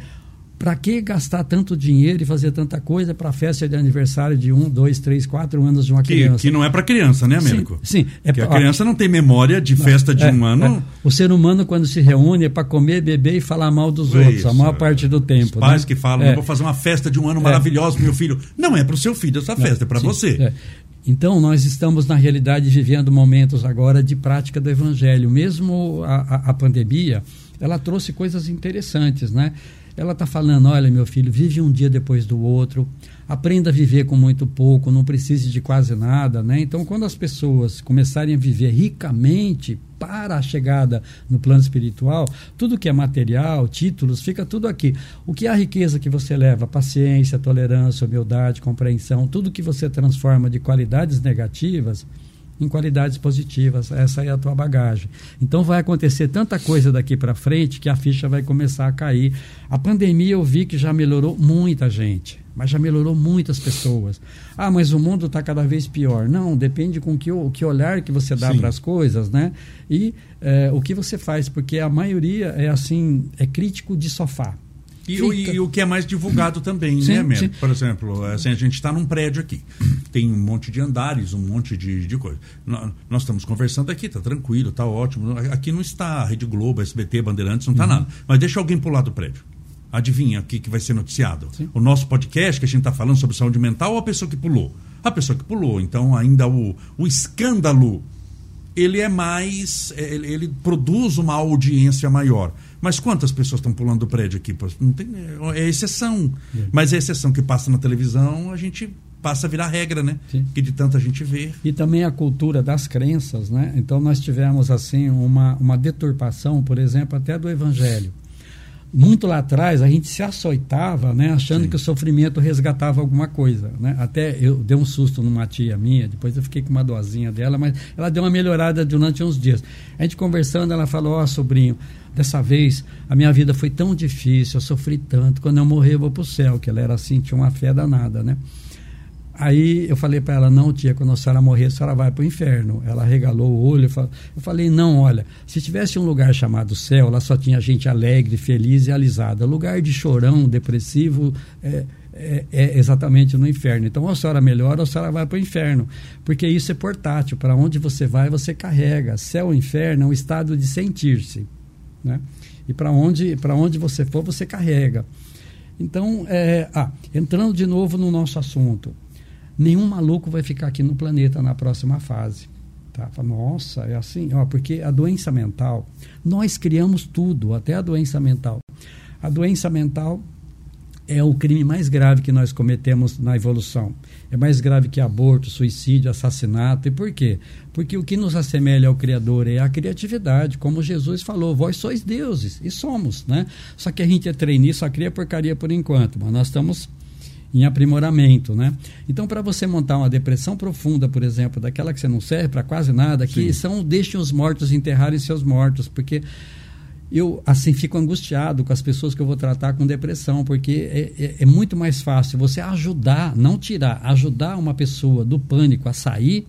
para que gastar tanto dinheiro e fazer tanta coisa para a festa de aniversário de um, dois, três, quatro anos de uma
que,
criança?
Que não é para criança, né, Américo?
Sim, sim.
É pra, a criança não tem memória de festa de é, um ano. É.
O ser humano, quando se reúne, é para comer, beber e falar mal dos é outros, a maior parte do tempo.
Os pais né? que falam, é. vou fazer uma festa de um ano maravilhosa pro meu filho. Não é para o seu filho essa festa, é para você. É.
Então, nós estamos, na realidade, vivendo momentos agora de prática do Evangelho. Mesmo a, a, a pandemia, ela trouxe coisas interessantes, né? Ela está falando: olha, meu filho, vive um dia depois do outro, aprenda a viver com muito pouco, não precise de quase nada. Né? Então, quando as pessoas começarem a viver ricamente para a chegada no plano espiritual, tudo que é material, títulos, fica tudo aqui. O que é a riqueza que você leva? Paciência, tolerância, humildade, compreensão, tudo que você transforma de qualidades negativas em qualidades positivas. Essa é a tua bagagem. Então vai acontecer tanta coisa daqui para frente que a ficha vai começar a cair. A pandemia eu vi que já melhorou muita gente, mas já melhorou muitas pessoas. Ah, mas o mundo está cada vez pior. Não, depende com que, o que olhar que você dá para as coisas, né? E é, o que você faz, porque a maioria é assim, é crítico de sofá.
E, o, e, o que é mais divulgado também, sim, né, Melo? Por exemplo, assim, a gente está num prédio aqui, tem um monte de andares, um monte de, de coisa. Nós, nós estamos conversando aqui, tá tranquilo, tá ótimo. Aqui não está Rede Globo, SBT, Bandeirantes, não está uhum. nada. Mas deixa alguém pular do prédio. Adivinha o que, que vai ser noticiado? Sim. O nosso podcast que a gente está falando sobre saúde mental ou a pessoa que pulou? A pessoa que pulou. Então, ainda o, o escândalo ele é mais. Ele, ele, produz uma audiência maior. Mas quantas pessoas estão pulando do prédio aqui? Não tem, é exceção. É. Mas é exceção que passa na televisão, a gente passa a virar regra, né? Sim. Que de tanta gente vê.
E também a cultura das crenças, né? Então nós tivemos assim uma, uma deturpação, por exemplo, até do evangelho. Muito lá atrás a gente se açoitava, né, achando Sim. que o sofrimento resgatava alguma coisa, né? Até eu dei um susto numa tia minha, depois eu fiquei com uma dozinha dela, mas ela deu uma melhorada durante uns dias. A gente conversando, ela falou: "Ó, oh, sobrinho, dessa vez a minha vida foi tão difícil, eu sofri tanto, quando eu morrer eu vou pro céu", que ela era assim, tinha uma fé danada, né? Aí eu falei para ela, não, tia, quando a senhora morrer, a senhora vai para o inferno. Ela regalou o olho. Eu falei, não, olha, se tivesse um lugar chamado céu, lá só tinha gente alegre, feliz e alisada. Lugar de chorão, depressivo, é, é, é exatamente no inferno. Então, ou a senhora melhora, ou a senhora vai para o inferno. Porque isso é portátil. Para onde você vai, você carrega. Céu ou inferno é um estado de sentir-se. Né? E para onde, onde você for, você carrega. Então, é, ah, entrando de novo no nosso assunto nenhum maluco vai ficar aqui no planeta na próxima fase. Tá? Nossa, é assim, ó, porque a doença mental, nós criamos tudo, até a doença mental. A doença mental é o crime mais grave que nós cometemos na evolução. É mais grave que aborto, suicídio, assassinato. E por quê? Porque o que nos assemelha ao Criador é a criatividade. Como Jesus falou, vós sois deuses. E somos, né? Só que a gente é treinar, só cria porcaria por enquanto. Mas nós estamos em aprimoramento, né? Então, para você montar uma depressão profunda, por exemplo, daquela que você não serve para quase nada, que Sim. são deixem os mortos enterrarem seus mortos, porque eu assim fico angustiado com as pessoas que eu vou tratar com depressão, porque é, é, é muito mais fácil você ajudar, não tirar, ajudar uma pessoa do pânico a sair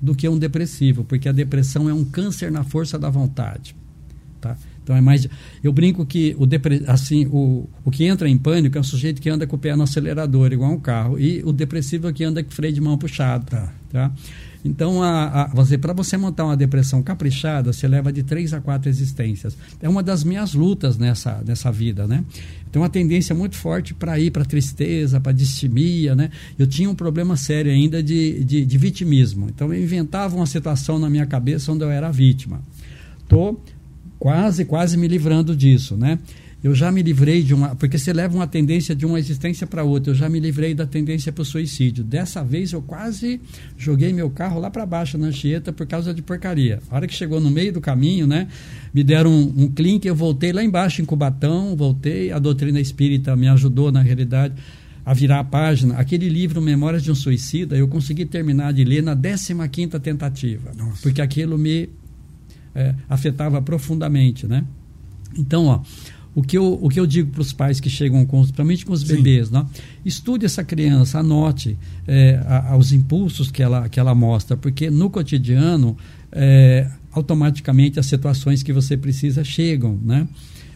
do que um depressivo, porque a depressão é um câncer na força da vontade? Então é mais. Eu brinco que o, depre, assim, o, o que entra em pânico é um sujeito que anda com o pé no acelerador, igual um carro. E o depressivo é que anda com freio de mão puxado. Tá. tá? Então, a, a, você, para você montar uma depressão caprichada, você leva de três a quatro existências. É uma das minhas lutas nessa, nessa vida, né? Tem uma tendência muito forte para ir para tristeza, para distimia, né? Eu tinha um problema sério ainda de, de, de vitimismo. Então, eu inventava uma situação na minha cabeça onde eu era vítima. Estou quase, quase me livrando disso, né? Eu já me livrei de uma. Porque você leva uma tendência de uma existência para outra. Eu já me livrei da tendência para o suicídio. Dessa vez eu quase joguei meu carro lá para baixo na Anchieta por causa de porcaria. A hora que chegou no meio do caminho, né? Me deram um, um clink, eu voltei lá embaixo em Cubatão, voltei. A doutrina espírita me ajudou, na realidade, a virar a página. Aquele livro, Memórias de um Suicida, eu consegui terminar de ler na 15 tentativa. Nossa. Porque aquilo me é, afetava profundamente, né? Então, ó, o que eu, o que eu digo para os pais que chegam, com, principalmente com os Sim. bebês, né? estude essa criança, anote é, a, os impulsos que ela, que ela mostra, porque no cotidiano, é, automaticamente as situações que você precisa chegam, né?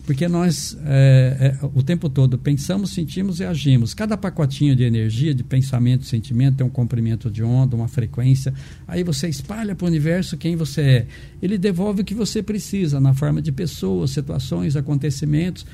Porque nós, é, é, o tempo todo, pensamos, sentimos e agimos. Cada pacotinho de energia, de pensamento, sentimento, tem um comprimento de onda, uma frequência. Aí você espalha para o universo quem você é. Ele devolve o que você precisa, na forma de pessoas, situações, acontecimentos.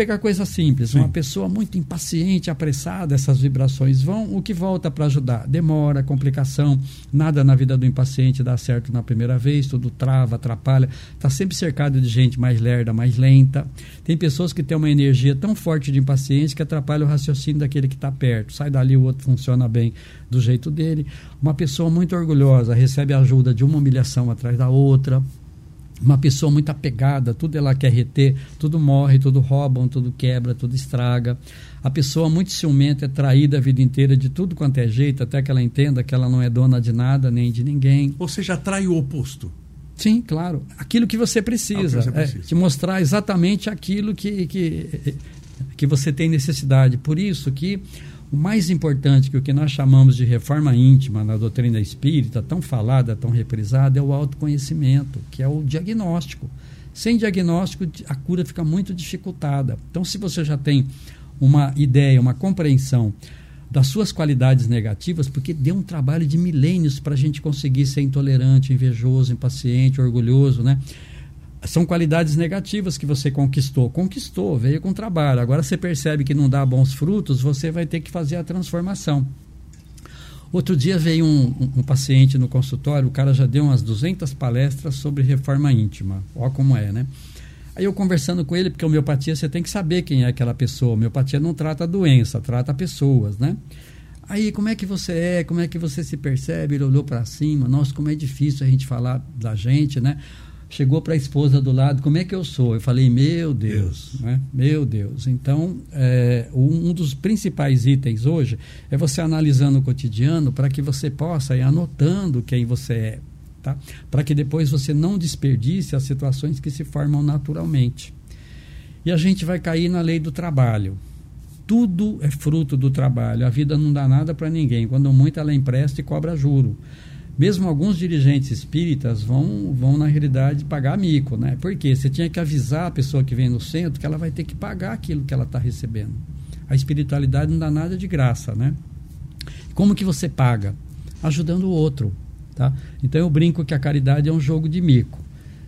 Pegar coisa simples. Sim. Uma pessoa muito impaciente, apressada, essas vibrações vão. O que volta para ajudar? Demora, complicação. Nada na vida do impaciente dá certo na primeira vez, tudo trava, atrapalha. Está sempre cercado de gente mais lerda, mais lenta. Tem pessoas que têm uma energia tão forte de impaciente que atrapalha o raciocínio daquele que está perto. Sai dali, o outro funciona bem do jeito dele. Uma pessoa muito orgulhosa recebe a ajuda de uma humilhação atrás da outra uma pessoa muito apegada, tudo ela quer reter, tudo morre, tudo roubam, tudo quebra, tudo estraga. A pessoa muito ciumenta é traída a vida inteira de tudo quanto é jeito, até que ela entenda que ela não é dona de nada nem de ninguém.
Ou seja, atrai o oposto.
Sim, claro. Aquilo que você precisa. Ah, que você precisa. É, te mostrar exatamente aquilo que, que, que você tem necessidade. Por isso que o mais importante que o que nós chamamos de reforma íntima na doutrina espírita, tão falada, tão reprisada, é o autoconhecimento, que é o diagnóstico. Sem diagnóstico, a cura fica muito dificultada. Então, se você já tem uma ideia, uma compreensão das suas qualidades negativas, porque deu um trabalho de milênios para a gente conseguir ser intolerante, invejoso, impaciente, orgulhoso, né? São qualidades negativas que você conquistou. Conquistou, veio com trabalho. Agora você percebe que não dá bons frutos, você vai ter que fazer a transformação. Outro dia veio um, um, um, paciente no consultório, o cara já deu umas 200 palestras sobre reforma íntima. Olha como é, né? Aí eu conversando com ele, porque homeopatia você tem que saber quem é aquela pessoa. Homeopatia não trata doença, trata pessoas, né? Aí, como é que você é? Como é que você se percebe? Ele olhou para cima. Nossa, como é difícil a gente falar da gente, né? Chegou para a esposa do lado, como é que eu sou? Eu falei, meu Deus, Deus. Né? meu Deus. Então, é, um dos principais itens hoje é você analisando o cotidiano para que você possa ir anotando quem você é, tá? Para que depois você não desperdice as situações que se formam naturalmente. E a gente vai cair na lei do trabalho. Tudo é fruto do trabalho. A vida não dá nada para ninguém. Quando muito, ela empresta e cobra juro mesmo alguns dirigentes espíritas vão, vão na realidade, pagar mico, né? Porque você tinha que avisar a pessoa que vem no centro que ela vai ter que pagar aquilo que ela está recebendo. A espiritualidade não dá nada de graça, né? Como que você paga? Ajudando o outro, tá? Então eu brinco que a caridade é um jogo de mico.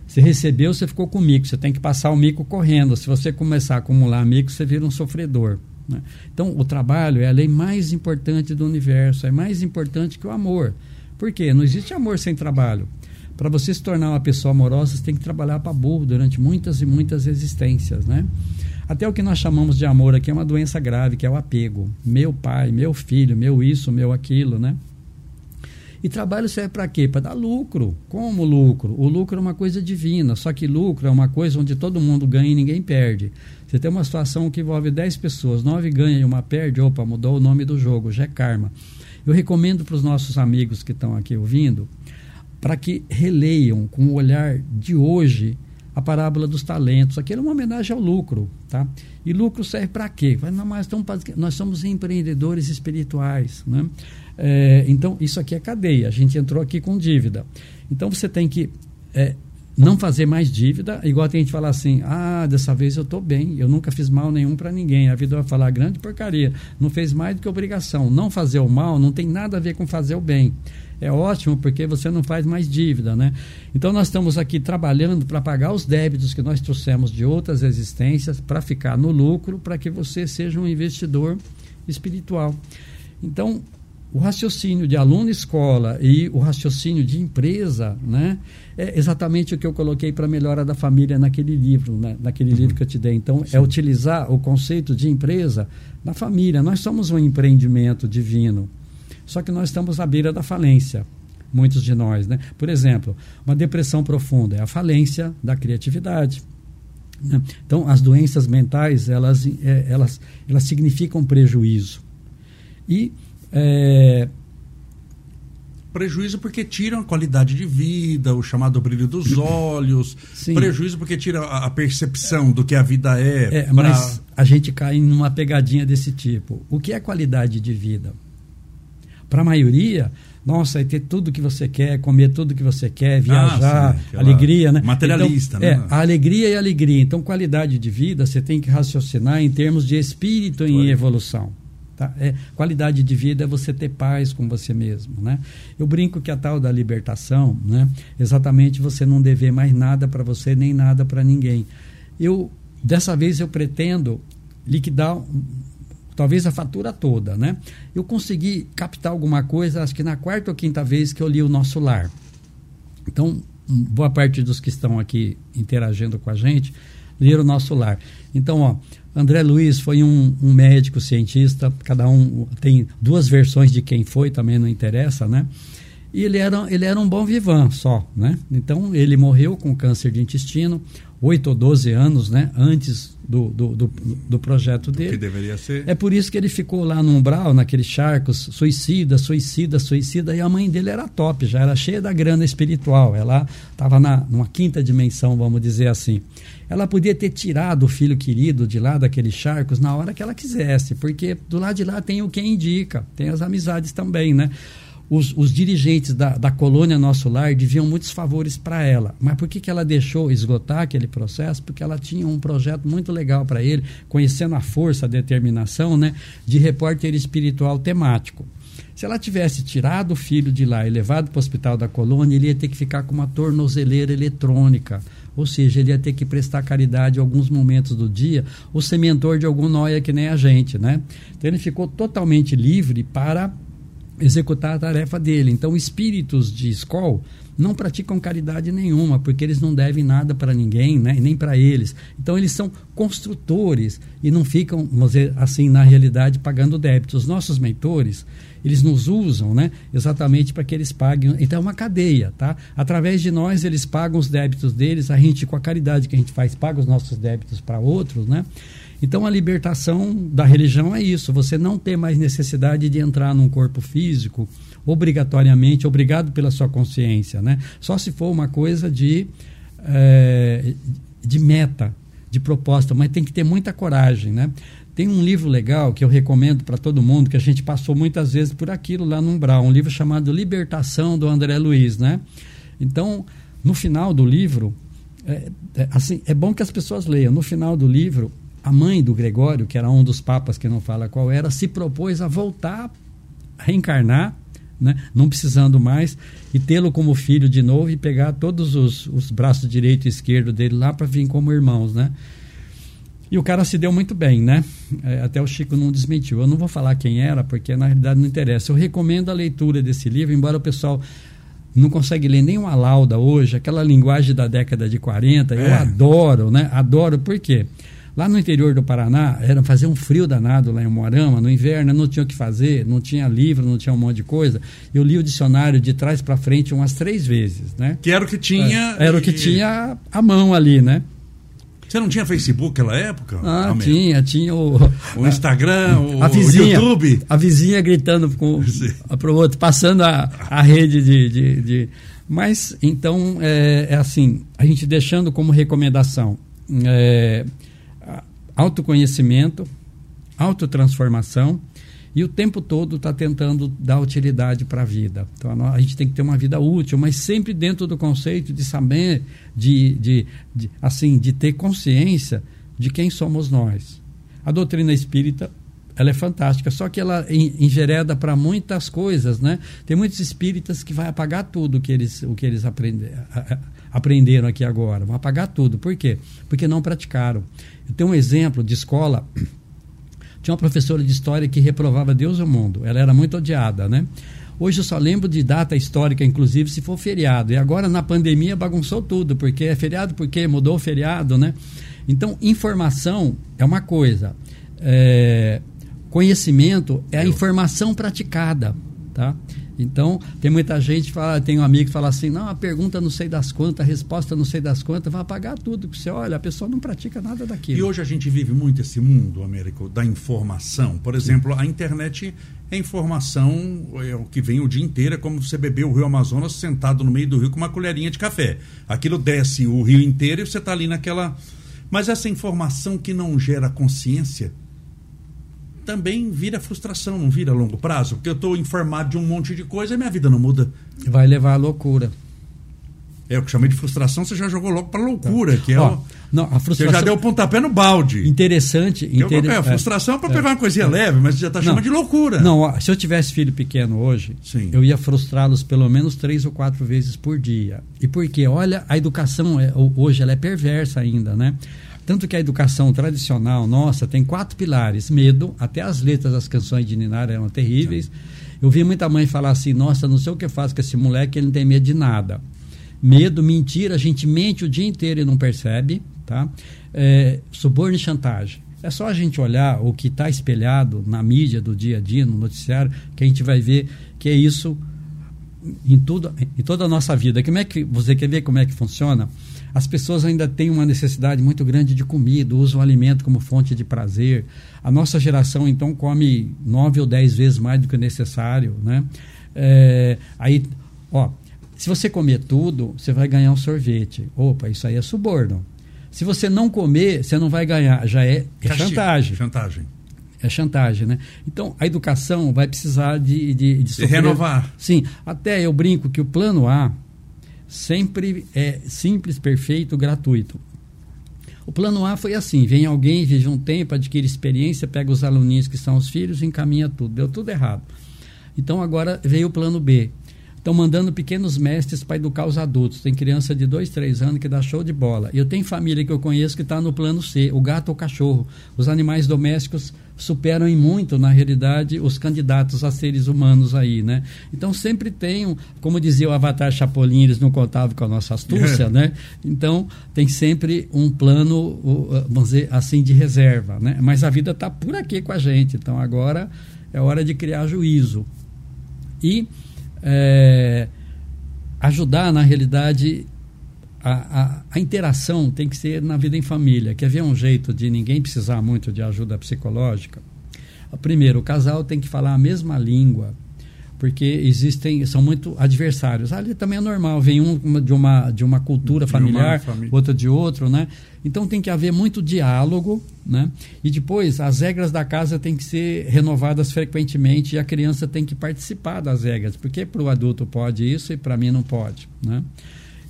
Você recebeu, você ficou com mico. Você tem que passar o mico correndo. Se você começar a acumular mico, você vira um sofredor. Né? Então, o trabalho é a lei mais importante do universo. É mais importante que o amor. Por quê? Não existe amor sem trabalho. Para você se tornar uma pessoa amorosa, você tem que trabalhar para burro durante muitas e muitas existências, né? Até o que nós chamamos de amor aqui é uma doença grave, que é o apego. Meu pai, meu filho, meu isso, meu aquilo, né? E trabalho serve para quê? Para dar lucro. Como lucro? O lucro é uma coisa divina, só que lucro é uma coisa onde todo mundo ganha e ninguém perde. Você tem uma situação que envolve 10 pessoas, 9 ganham e uma perde, opa, mudou o nome do jogo, já é karma. Eu recomendo para os nossos amigos que estão aqui ouvindo, para que releiam com o olhar de hoje a parábola dos talentos. Aquilo é uma homenagem ao lucro, tá? E lucro serve para quê? Nós, nós somos empreendedores espirituais, né? É, então, isso aqui é cadeia. A gente entrou aqui com dívida. Então, você tem que é, não fazer mais dívida, igual tem gente falar assim: ah, dessa vez eu estou bem, eu nunca fiz mal nenhum para ninguém. A vida vai falar grande porcaria, não fez mais do que obrigação. Não fazer o mal não tem nada a ver com fazer o bem. É ótimo porque você não faz mais dívida, né? Então nós estamos aqui trabalhando para pagar os débitos que nós trouxemos de outras existências, para ficar no lucro, para que você seja um investidor espiritual. Então, o raciocínio de aluno escola e o raciocínio de empresa, né, é exatamente o que eu coloquei para a melhora da família naquele livro, né, naquele uhum. livro que eu te dei. Então, é Sim. é utilizar o conceito de empresa na família. Nós somos um empreendimento divino, só que nós estamos à beira da falência, muitos de nós, né? Por exemplo, uma depressão profunda é a falência da criatividade. Né? Então, as doenças mentais elas, é, elas, elas significam prejuízo e é...
Prejuízo porque tiram a qualidade de vida, o chamado brilho dos olhos. Sim. Prejuízo porque tira a percepção do que a vida é.
é pra... Mas a gente cai numa pegadinha desse tipo. O que é qualidade de vida? Para a maioria, nossa, é ter tudo que você quer, comer tudo que você quer, viajar, ah, sim, alegria, né?
Materialista,
então,
né?
É, a alegria e a alegria. Então, qualidade de vida, você tem que raciocinar em termos de espírito em evolução. Tá? É, qualidade de vida é você ter paz com você mesmo. Né? Eu brinco que a tal da libertação, né, exatamente você não dever mais nada para você nem nada para ninguém. Eu dessa vez eu pretendo liquidar talvez a fatura toda, né? Eu consegui captar alguma coisa, acho que na quarta ou quinta vez que eu li o nosso lar. Então, boa parte dos que estão aqui interagindo com a gente leram o nosso lar. Então, ó, André Luiz foi um, um, médico cientista, cada um tem duas versões de quem foi, também não interessa, né? E ele era, ele era um bom vivan só, né? Então ele morreu com câncer de intestino, 8 ou 12 anos, né? Antes do, do, do, do projeto dele.
Que deveria ser.
É por isso que ele ficou lá no umbral, naqueles charcos, suicida, suicida, suicida. E a mãe dele era top, já era cheia da grana espiritual. Ela estava numa quinta dimensão, vamos dizer assim. Ela podia ter tirado o filho querido de lá daqueles charcos na hora que ela quisesse, porque do lado de lá tem o quem indica, tem as amizades também, né? Os, os, dirigentes da, da, colônia Nosso Lar deviam muitos favores para ela. Mas por que, que ela deixou esgotar aquele processo? Porque ela tinha um projeto muito legal para ele, conhecendo a força, a determinação né, de repórter espiritual temático. Se ela tivesse tirado o filho de lá e levado para o hospital da colônia, ele ia ter que ficar com uma tornozeleira eletrônica. Ou seja, ele ia ter que prestar caridade em alguns momentos do dia, o sementor de algum noia que nem a gente, né? Então ele ficou totalmente livre para executar a tarefa dele. Então, espíritos de escola não praticam caridade nenhuma, porque eles não devem nada para ninguém, né? nem para eles. Então eles são construtores e não ficam, vamos dizer assim, na realidade, pagando débitos. Os nossos mentores, eles nos usam né? exatamente para que eles paguem. Então é uma cadeia, tá? Através de nós, eles pagam os débitos deles, a gente, com a caridade que a gente faz, paga os nossos débitos para outros, né? Então a libertação da religião é isso, você não ter mais necessidade de entrar num corpo físico obrigatoriamente, obrigado pela sua consciência, né? Só se for uma coisa de, é, de meta, de proposta, mas tem que ter muita coragem, né? Tem um livro legal que eu recomendo para todo mundo, que a gente passou muitas vezes por aquilo lá no Umbral, um livro chamado Libertação, do André Luiz, né? Então, no final do livro, é, é, assim, é bom que as pessoas leiam. No final do livro, a mãe do Gregório, que era um dos papas que não fala qual era, se propôs a voltar a reencarnar, né, não precisando mais, e tê-lo como filho de novo e pegar todos os, os braços direito e esquerdo dele lá para vir como irmãos, né? E o cara se deu muito bem, né? É, até o Chico não desmentiu. Eu não vou falar quem era, porque na realidade não interessa. Eu recomendo a leitura desse livro, embora o pessoal não consegue ler nem uma lauda hoje, aquela linguagem da década de 40, é. eu adoro, né? Adoro, por quê? Lá no interior do Paraná, era fazer um frio danado lá em Moarama, no inverno não tinha o que fazer, não tinha livro, não tinha um monte de coisa. Eu li o dicionário de trás para frente umas três vezes, né?
Que era o que tinha.
É, era o que tinha a mão ali, né?
Você não tinha Facebook naquela época?
Ah, ah tinha, tinha o,
o Instagram,
a,
o,
vizinha,
o YouTube.
A vizinha gritando para o outro, passando a, a rede de, de, de, Mas, então, é, é, assim, a gente deixando como recomendação. É, autoconhecimento, autotransformação e o tempo todo está tentando dar utilidade para a vida. Então a gente tem que ter uma vida útil, mas sempre dentro do conceito de saber, de, de, de assim, de ter consciência de quem somos nós. A doutrina espírita ela é fantástica, só que ela engereda para muitas coisas, né? Tem muitos espíritas que vai apagar tudo que eles, o que eles aprender, aprenderam aqui agora, vão apagar tudo. Por quê? Porque não praticaram. Eu tenho um exemplo de escola. Tinha uma professora de história que reprovava Deus e o mundo. Ela era muito odiada, né? Hoje eu só lembro de data histórica, inclusive se for feriado. E agora na pandemia bagunçou tudo, porque é feriado porque mudou o feriado, né? Então, informação é uma coisa. É, conhecimento é a informação praticada, tá? Então, tem muita gente, fala, tem um amigo que fala assim, não, a pergunta não sei das quantas, a resposta não sei das quantas, vai apagar tudo. Porque você olha, a pessoa não pratica nada daquilo.
E hoje a gente vive muito esse mundo, Américo, da informação. Por exemplo, a internet é informação, é o que vem o dia inteiro, é como você beber o rio Amazonas sentado no meio do rio com uma colherinha de café. Aquilo desce o rio inteiro e você está ali naquela... Mas essa informação que não gera consciência, também vira frustração, não vira longo prazo, porque eu estou informado de um monte de coisa e minha vida não muda.
Vai levar à loucura.
É o que chamei de frustração, você já jogou logo para loucura, que é Ó, o,
não, a frustração... Você
já deu o pontapé no balde.
Interessante.
Inter... É, a frustração é para pegar uma coisinha é, leve, mas você já está chamando de loucura.
Não, se eu tivesse filho pequeno hoje, Sim. eu ia frustrá-los pelo menos três ou quatro vezes por dia. E por quê? Olha, a educação é, hoje ela é perversa ainda, né? Tanto que a educação tradicional nossa tem quatro pilares: medo, até as letras das canções de Ninar eram terríveis. Eu vi muita mãe falar assim: nossa, não sei o que faz com esse moleque, ele não tem medo de nada. Medo, mentira, a gente mente o dia inteiro e não percebe. Tá? É, suborno e chantagem. É só a gente olhar o que está espelhado na mídia do dia a dia, no noticiário, que a gente vai ver que é isso em, tudo, em toda a nossa vida. Como é que, você quer ver como é que funciona? As pessoas ainda têm uma necessidade muito grande de comida, usam o alimento como fonte de prazer. A nossa geração, então, come nove ou dez vezes mais do que necessário. Né? É, aí, ó, se você comer tudo, você vai ganhar um sorvete. Opa, isso aí é suborno. Se você não comer, você não vai ganhar. Já é, é chantagem.
Chantagem.
É chantagem, né? Então, a educação vai precisar de... De, de,
de renovar.
Sim. Até eu brinco que o plano A, sempre é simples, perfeito, gratuito. O plano A foi assim: vem alguém, vive um tempo, adquire experiência, pega os aluninhos que são os filhos encaminha tudo. Deu tudo errado. Então agora veio o plano B. estão mandando pequenos mestres para educar os adultos. Tem criança de dois, três anos que dá show de bola. Eu tenho família que eu conheço que está no plano C, o gato ou o cachorro. Os animais domésticos superam em muito, na realidade, os candidatos a seres humanos aí, né? Então sempre tem, como dizia o Avatar Chapolin, eles não contavam com a nossa astúcia, é. né? Então tem sempre um plano, vamos dizer assim, de reserva, né? Mas a vida está por aqui com a gente, então agora é hora de criar juízo. E é, ajudar, na realidade, a, a, a, interação tem que ser na vida em família. Quer ver um jeito de ninguém precisar muito de ajuda psicológica? Primeiro, o casal tem que falar a mesma língua, porque existem, são muito adversários. Ali também é normal, vem um de uma, de uma cultura familiar, uma outra de outro, né? Então tem que haver muito diálogo, né? E depois as regras da casa têm que ser renovadas frequentemente e a criança tem que participar das regras, porque para o adulto pode isso e para mim não pode, né?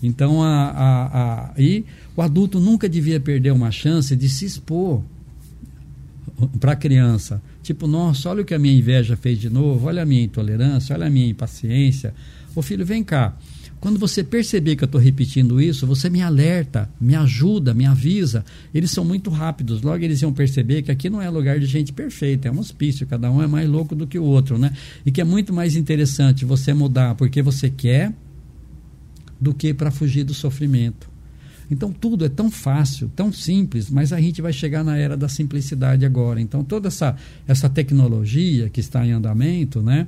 Então a, a, a, e o adulto nunca devia perder uma chance de se expor para a criança. Tipo, nossa, olha o que a minha inveja fez de novo, olha a minha intolerância, olha a minha impaciência. Ô filho, vem cá. Quando você perceber que eu estou repetindo isso, você me alerta, me ajuda, me avisa. Eles são muito rápidos. Logo eles iam perceber que aqui não é lugar de gente perfeita, é um hospício, cada um é mais louco do que o outro, né? E que é muito mais interessante você mudar porque você quer do que para fugir do sofrimento. Então tudo é tão fácil, tão simples, mas a gente vai chegar na era da simplicidade agora. Então toda essa, essa tecnologia que está em andamento, né,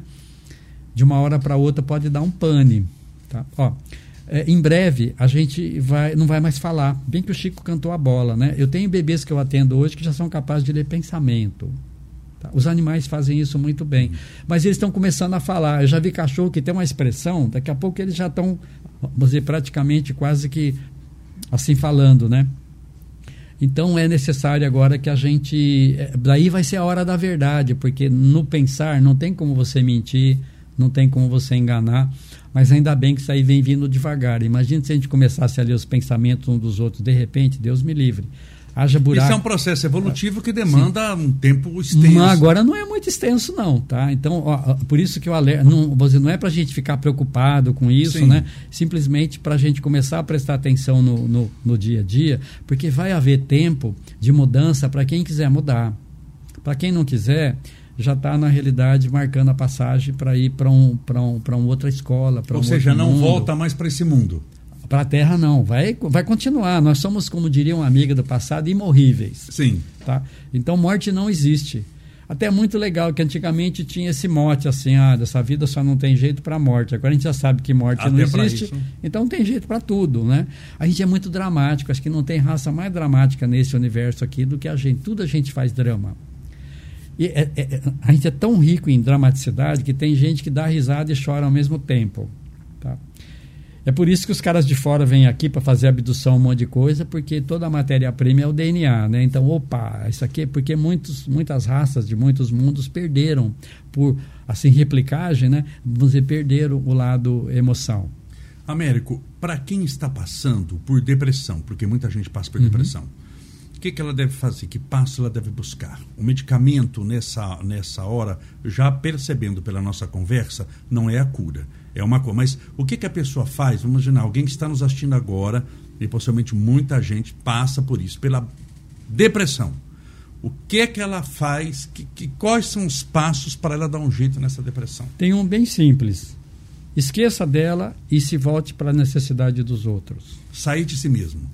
de uma hora para outra pode dar um pane. Tá? Ó, é, em breve a gente vai, não vai mais falar. Bem que o Chico cantou a bola, né? Eu tenho bebês que eu atendo hoje que já são capazes de ler pensamento. Tá? Os animais fazem isso muito bem. Mas eles estão começando a falar. Eu já vi cachorro que tem uma expressão, daqui a pouco eles já estão, vamos dizer, praticamente quase que assim falando, né? Então é necessário agora que a gente. É, daí vai ser a hora da verdade, porque no pensar não tem como você mentir, não tem como você enganar, mas ainda bem que isso aí vem vindo devagar. Imagina se a gente começasse a ler os pensamentos um dos outros, de repente, Deus me livre haja buraco.
Isso é um processo evolutivo que demanda Sim. um tempo extenso.
Mas agora não é muito extenso, não, tá? Então, ó, por isso que eu alerto, não, não é para a gente ficar preocupado com isso, Sim. né? Simplesmente para a gente começar a prestar atenção no, no, no dia a dia, porque vai haver tempo de mudança para quem quiser mudar. Para quem não quiser, já está na realidade marcando a passagem para ir para um, um, uma outra escola.
Ou
um
seja, não mundo. volta mais para esse mundo.
Para a Terra não, vai, vai continuar. Nós somos, como diria uma amiga do passado, imorríveis.
Sim.
Tá? Então morte não existe. Até é muito legal que antigamente tinha esse mote assim, ah, dessa vida só não tem jeito para morte. Agora a gente já sabe que morte Até não existe, então tem jeito para tudo, né? A gente é muito dramático, acho que não tem raça mais dramática nesse universo aqui do que a gente. Tudo a gente faz drama. E é, é, é a gente é tão rico em dramaticidade que tem gente que dá risada e chora ao mesmo tempo. É por isso que os caras de fora vêm aqui para fazer abdução, um monte de coisa, porque toda a matéria-prima é o DNA, né? Então, opa, isso aqui é porque muitos, muitas raças de muitos mundos perderam por, assim, replicagem, né? Vamos dizer, perderam o lado emoção.
Américo, para quem está passando por depressão, porque muita gente passa por uhum. depressão, o que, que ela deve fazer? Que passo ela deve buscar? O medicamento, nessa, nessa hora, já percebendo pela nossa conversa, não é a cura é uma coisa. Mas o que, que a pessoa faz? Vamos imaginar, alguém que está nos assistindo agora, e possivelmente muita gente passa por isso, pela depressão. O que é que ela faz? Que, que, quais são os passos para ela dar um jeito nessa depressão?
Tem um bem simples. Esqueça dela e se volte para a necessidade dos outros.
Sair de si mesmo.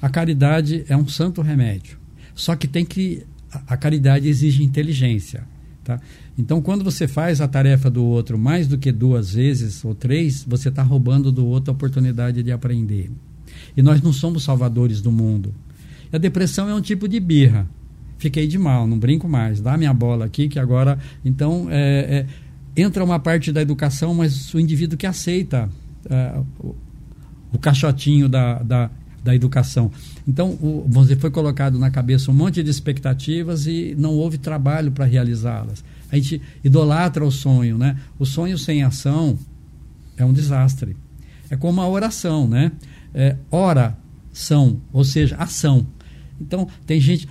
A caridade é um santo remédio. Só que tem que. A caridade exige inteligência. Tá? Então, quando você faz a tarefa do outro mais do que duas vezes ou três, você está roubando do outro a oportunidade de aprender. E nós não somos salvadores do mundo. A depressão é um tipo de birra. Fiquei de mal, não brinco mais. Dá minha bola aqui, que agora. Então, é, é, entra uma parte da educação, mas o indivíduo que aceita é, o, o caixotinho da, da, da educação. Então, o, vamos dizer, foi colocado na cabeça um monte de expectativas e não houve trabalho para realizá-las. A gente idolatra o sonho, né? O sonho sem ação é um desastre. É como a oração, né? É, ora são, ou seja, ação. Então, tem gente.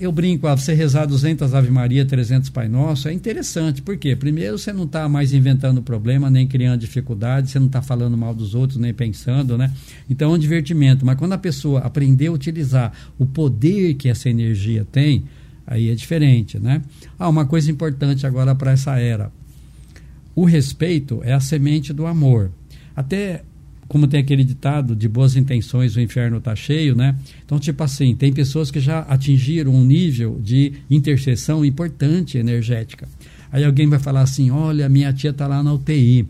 Eu brinco, ah, você rezar 200 Ave Maria, 300 Pai Nosso, é interessante. Por quê? Primeiro, você não está mais inventando problema, nem criando dificuldade, você não está falando mal dos outros, nem pensando, né? Então, é um divertimento. Mas quando a pessoa aprender a utilizar o poder que essa energia tem, aí é diferente, né? Ah, uma coisa importante agora para essa era. O respeito é a semente do amor. Até como tem aquele ditado de boas intenções o inferno está cheio, né? Então, tipo assim, tem pessoas que já atingiram um nível de intercessão importante energética. Aí alguém vai falar assim: olha, minha tia está lá na UTI,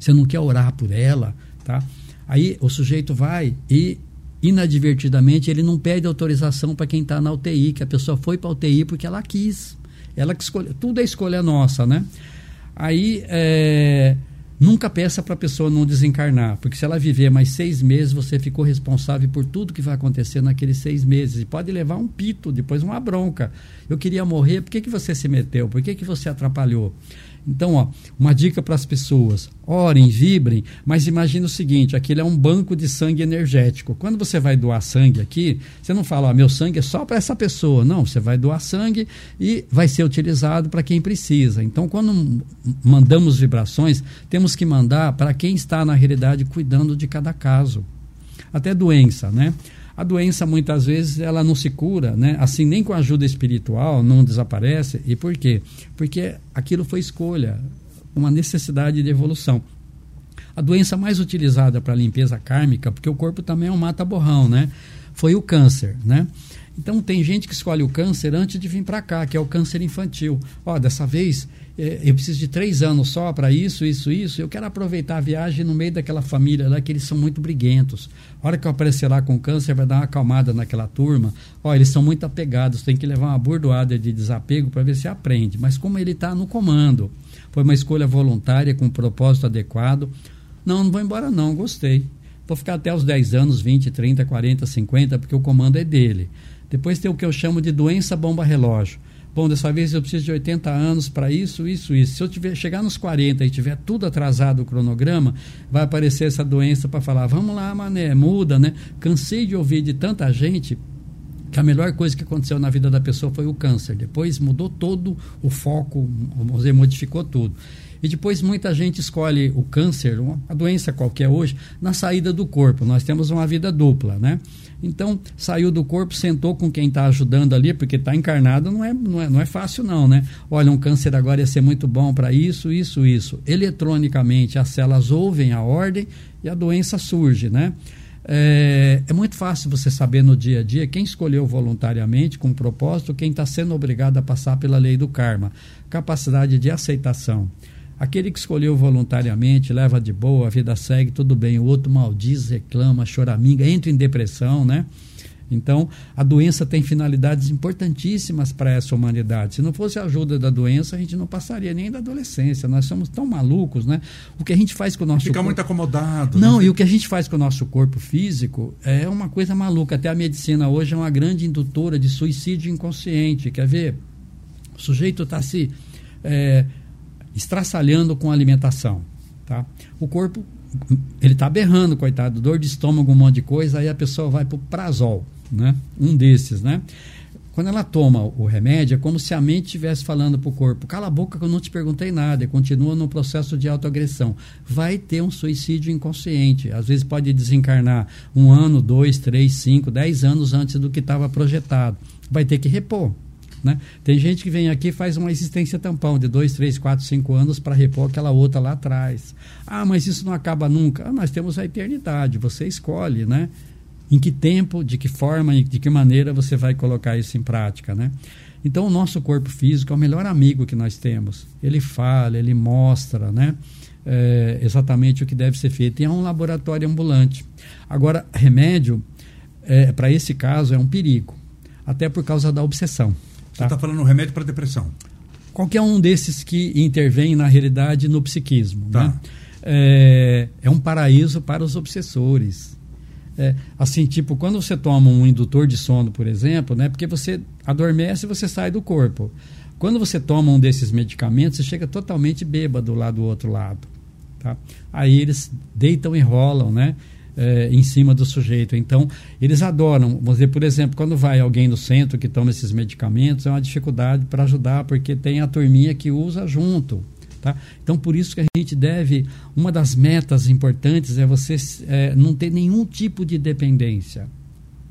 você não quer orar por ela, tá? Aí o sujeito vai e inadvertidamente ele não pede autorização para quem está na UTI, que a pessoa foi para a UTI porque ela quis, ela que escolheu, tudo é escolha nossa, né? Aí é, Nunca peça para a pessoa não desencarnar, porque se ela viver mais seis meses, você ficou responsável por tudo que vai acontecer naqueles seis meses. E pode levar um pito, depois uma bronca. Eu queria morrer, por que, que você se meteu? Por que, que você atrapalhou? Então, ó, uma dica para as pessoas: orem, vibrem, mas imagine o seguinte: aquilo é um banco de sangue energético. Quando você vai doar sangue aqui, você não fala, ó, meu sangue é só para essa pessoa. Não, você vai doar sangue e vai ser utilizado para quem precisa. Então, quando mandamos vibrações, temos que mandar para quem está, na realidade, cuidando de cada caso. Até doença, né? A doença muitas vezes ela não se cura, né? Assim nem com ajuda espiritual não desaparece. E por quê? Porque aquilo foi escolha, uma necessidade de evolução. A doença mais utilizada para limpeza kármica, porque o corpo também é um mata-borrão, né? Foi o câncer, né? Então tem gente que escolhe o câncer antes de vir para cá, que é o câncer infantil. Ó, dessa vez é, eu preciso de três anos só para isso, isso, isso. Eu quero aproveitar a viagem no meio daquela família lá, que eles são muito briguentos. A hora que eu aparecer lá com câncer, vai dar uma acalmada naquela turma. Ó, eles são muito apegados, tem que levar uma bordoada de desapego para ver se aprende. Mas como ele está no comando, foi uma escolha voluntária, com um propósito adequado. Não, não vou embora não, gostei. Vou ficar até os 10 anos, 20, 30, 40, 50, porque o comando é dele. Depois tem o que eu chamo de doença bomba relógio bom, dessa vez eu preciso de 80 anos para isso, isso, isso. Se eu tiver, chegar nos 40 e tiver tudo atrasado o cronograma, vai aparecer essa doença para falar, vamos lá, mané, muda, né? Cansei de ouvir de tanta gente que a melhor coisa que aconteceu na vida da pessoa foi o câncer. Depois mudou todo o foco, modificou tudo. E depois muita gente escolhe o câncer, uma, a doença qualquer hoje, na saída do corpo. Nós temos uma vida dupla, né? Então, saiu do corpo, sentou com quem está ajudando ali, porque está encarnado, não é, não, é, não é fácil não, né? Olha, um câncer agora ia ser muito bom para isso, isso, isso. Eletronicamente, as células ouvem a ordem e a doença surge, né? É, é, muito fácil você saber no dia a dia quem escolheu voluntariamente, com propósito, quem está sendo obrigado a passar pela lei do karma. Capacidade de aceitação. Aquele que escolheu voluntariamente, leva de boa, a vida segue, tudo bem. O outro maldiz, reclama, choraminga, entra em depressão, né? Então, a doença tem finalidades importantíssimas para essa humanidade. Se não fosse a ajuda da doença, a gente não passaria nem da adolescência. Nós somos tão malucos, né? O que a gente faz com o nosso
Fica
corpo...
muito acomodado.
Não, né? e o que a gente faz com o nosso corpo físico é uma coisa maluca. Até a medicina hoje é uma grande indutora de suicídio inconsciente. Quer ver? O sujeito está se é, estraçalhando com alimentação. Tá? O corpo, ele está berrando, coitado, dor de estômago, um monte de coisa, aí a pessoa vai para o prazol, né? um desses. Né? Quando ela toma o remédio, é como se a mente estivesse falando para o corpo: cala a boca que eu não te perguntei nada, e continua no processo de autoagressão. Vai ter um suicídio inconsciente. Às vezes pode desencarnar um ano, dois, três, cinco, dez anos antes do que estava projetado. Vai ter que repor. Né? Tem gente que vem aqui e faz uma existência tampão de dois, três, quatro, cinco anos para repor aquela outra lá atrás. Ah, mas isso não acaba nunca. Ah, nós temos a eternidade, você escolhe, né? Em que tempo, de que forma e de que maneira você vai colocar isso em prática, né? Então, o nosso corpo físico é o melhor amigo que nós temos. Ele fala, ele mostra, né? É, exatamente o que deve ser feito. E é um laboratório ambulante. Agora, remédio, é, para esse caso, é um perigo, até por causa da obsessão.
Você está tá falando remédio para depressão?
Qualquer um desses que intervém na realidade no psiquismo.
Tá.
Né? É, é, um paraíso para os obsessores. É, assim, tipo, quando você toma um indutor de sono, por exemplo, né, porque você adormece e você sai do corpo. Quando você toma um desses medicamentos, você chega totalmente bêbado lá do outro lado. Tá? Aí eles deitam e rolam, né? É, em cima do sujeito. Então, eles adoram. Vamos dizer, por exemplo, quando vai alguém no centro que toma esses medicamentos, é uma dificuldade para ajudar, porque tem a turminha que usa junto. Tá? Então, por isso que a gente deve. Uma das metas importantes é você é, não ter nenhum tipo de dependência.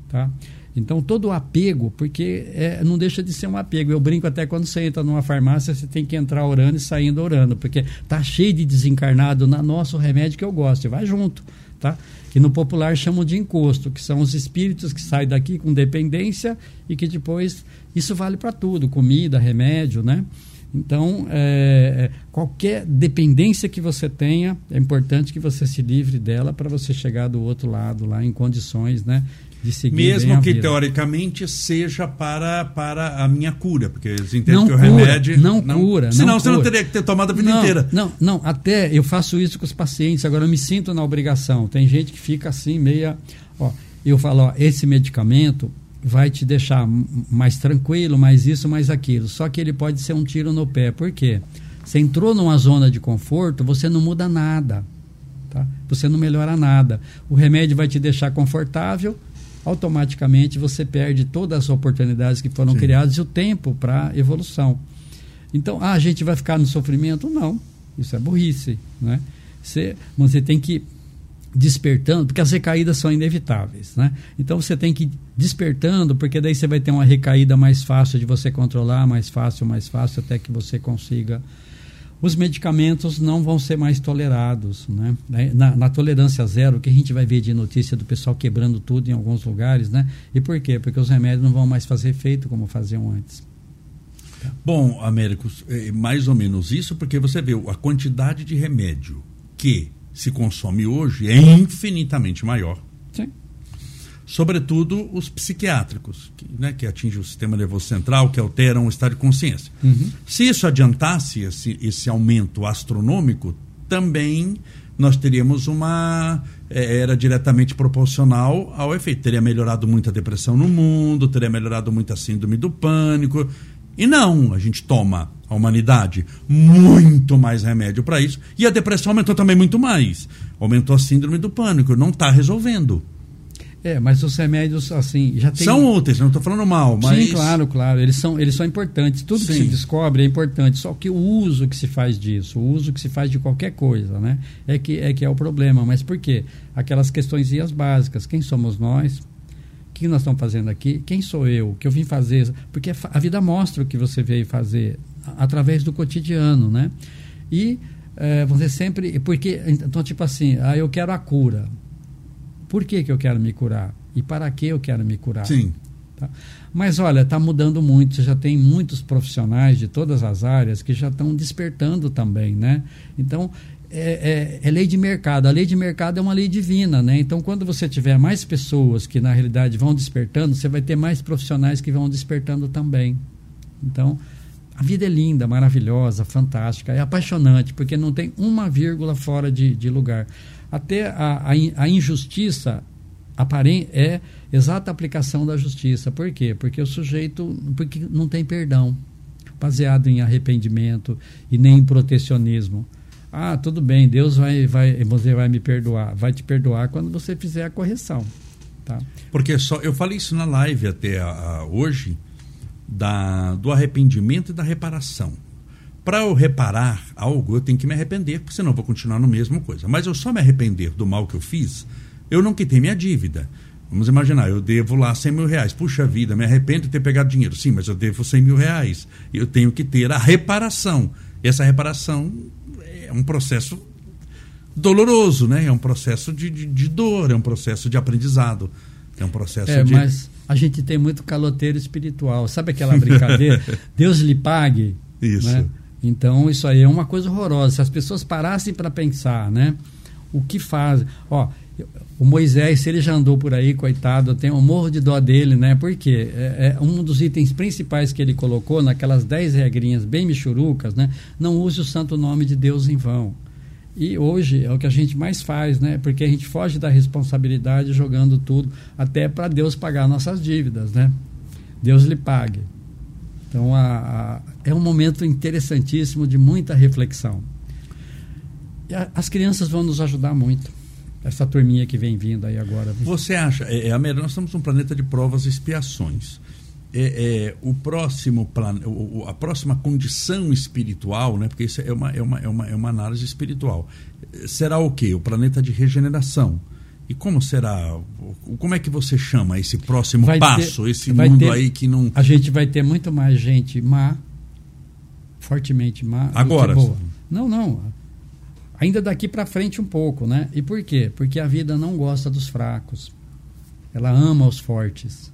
Tá? Então, todo o apego, porque é, não deixa de ser um apego. Eu brinco até quando você entra numa farmácia, você tem que entrar orando e saindo orando, porque tá cheio de desencarnado na nosso remédio que eu gosto, e vai junto. Tá? Que no popular chamam de encosto, que são os espíritos que saem daqui com dependência e que depois. Isso vale para tudo: comida, remédio, né? Então, é, é, qualquer dependência que você tenha, é importante que você se livre dela para você chegar do outro lado lá em condições né,
Mesmo que teoricamente seja para, para a minha cura, porque eles entendem
não
que
cura,
o remédio.
Não, não cura.
Senão
não
você
cura.
não teria que ter tomado a vida
não,
inteira.
Não, não, até eu faço isso com os pacientes, agora eu me sinto na obrigação. Tem gente que fica assim, meia. Ó, eu falo, ó, esse medicamento vai te deixar mais tranquilo, mais isso, mais aquilo. Só que ele pode ser um tiro no pé. Por quê? Você entrou numa zona de conforto, você não muda nada. Tá? Você não melhora nada. O remédio vai te deixar confortável, automaticamente você perde todas as oportunidades que foram Sim. criadas e o tempo para evolução. Então, ah, a gente vai ficar no sofrimento? Não, isso é burrice. Né? Você, você tem que despertando, porque as recaídas são inevitáveis, né? Então você tem que ir despertando, porque daí você vai ter uma recaída mais fácil de você controlar, mais fácil, mais fácil, até que você consiga. Os medicamentos não vão ser mais tolerados, né? Na, na tolerância zero, o que a gente vai ver de notícia do pessoal quebrando tudo em alguns lugares, né? E por quê? Porque os remédios não vão mais fazer efeito como faziam antes.
Bom, Américos, é mais ou menos isso, porque você vê a quantidade de remédio que se consome hoje é infinitamente maior.
Sim.
Sobretudo os psiquiátricos, que, né, que atingem o sistema nervoso central, que alteram o estado de consciência.
Uhum.
Se isso adiantasse, esse, esse aumento astronômico, também nós teríamos uma. Era diretamente proporcional ao efeito. Teria melhorado muito a depressão no mundo, teria melhorado muito a síndrome do pânico. E não, a gente toma, a humanidade, muito mais remédio para isso. E a depressão aumentou também muito mais. Aumentou a síndrome do pânico, não está resolvendo.
É, mas os remédios, assim, já tem...
São úteis, não estou falando mal, mas...
Sim, claro, claro, eles são, eles são importantes. Tudo Sim. que se descobre é importante, só que o uso que se faz disso, o uso que se faz de qualquer coisa, né? É que é, que é o problema. Mas por quê? Aquelas questões básicas. Quem somos nós? que nós estamos fazendo aqui? Quem sou eu? O que eu vim fazer? Porque a vida mostra o que você veio fazer através do cotidiano, né? E é, você sempre, porque então tipo assim, ah, eu quero a cura. Por que, que eu quero me curar? E para que eu quero me curar?
Sim.
Tá? Mas olha, está mudando muito. Você já tem muitos profissionais de todas as áreas que já estão despertando também, né? Então é, é, é, lei de mercado. A lei de mercado é uma lei divina, né? Então, quando você tiver mais pessoas que na realidade vão despertando, você vai ter mais profissionais que vão despertando também. Então, a vida é linda, maravilhosa, fantástica, é apaixonante, porque não tem uma vírgula fora de, de lugar. Até a, a, a injustiça aparente é exata aplicação da justiça. Por quê? Porque o sujeito porque não tem perdão, baseado em arrependimento e nem em protecionismo. Ah, tudo bem, Deus vai, vai, você vai me perdoar. Vai te perdoar quando você fizer a correção. Tá?
Porque só eu falei isso na live até a, a, hoje, da, do arrependimento e da reparação. Para eu reparar algo, eu tenho que me arrepender, porque senão eu vou continuar no mesmo coisa. Mas eu só me arrepender do mal que eu fiz, eu não quitei minha dívida. Vamos imaginar, eu devo lá 100 mil reais. Puxa vida, me arrependo de ter pegado dinheiro. Sim, mas eu devo 100 mil reais. Eu tenho que ter a reparação. E essa reparação é um processo doloroso, né? É um processo de, de, de, dor, é um processo de aprendizado, é um processo
é,
de...
mas a gente tem muito caloteiro espiritual. Sabe aquela brincadeira? Deus lhe pague.
Isso.
Né? Então, isso aí é uma coisa horrorosa. Se as pessoas parassem para pensar, né? O que fazem? Ó, o Moisés, se ele já andou por aí, coitado, eu tenho um morro de dó dele, né? Porque é, é um dos itens principais que ele colocou naquelas dez regrinhas bem michurucas, né? Não use o santo nome de Deus em vão. E hoje é o que a gente mais faz, né? Porque a gente foge da responsabilidade jogando tudo até para Deus pagar nossas dívidas, né? Deus lhe pague. Então a, é um momento interessantíssimo de muita reflexão. A, as crianças vão nos ajudar muito essa turminha que vem vindo aí agora.
Você acha, é, é, nós estamos num planeta de provas e expiações. É, é, o próximo plan, o, a próxima condição espiritual, né? Porque isso é uma, é uma, é uma, é uma análise espiritual. Será o quê? O planeta de regeneração. E como será? Como é que você chama esse próximo vai passo, ter, esse mundo ter, aí que não.
A gente vai ter muito mais gente má, fortemente má.
Agora.
boa. Não, não. Ainda daqui para frente um pouco, né? E por quê? Porque a vida não gosta dos fracos. Ela ama os fortes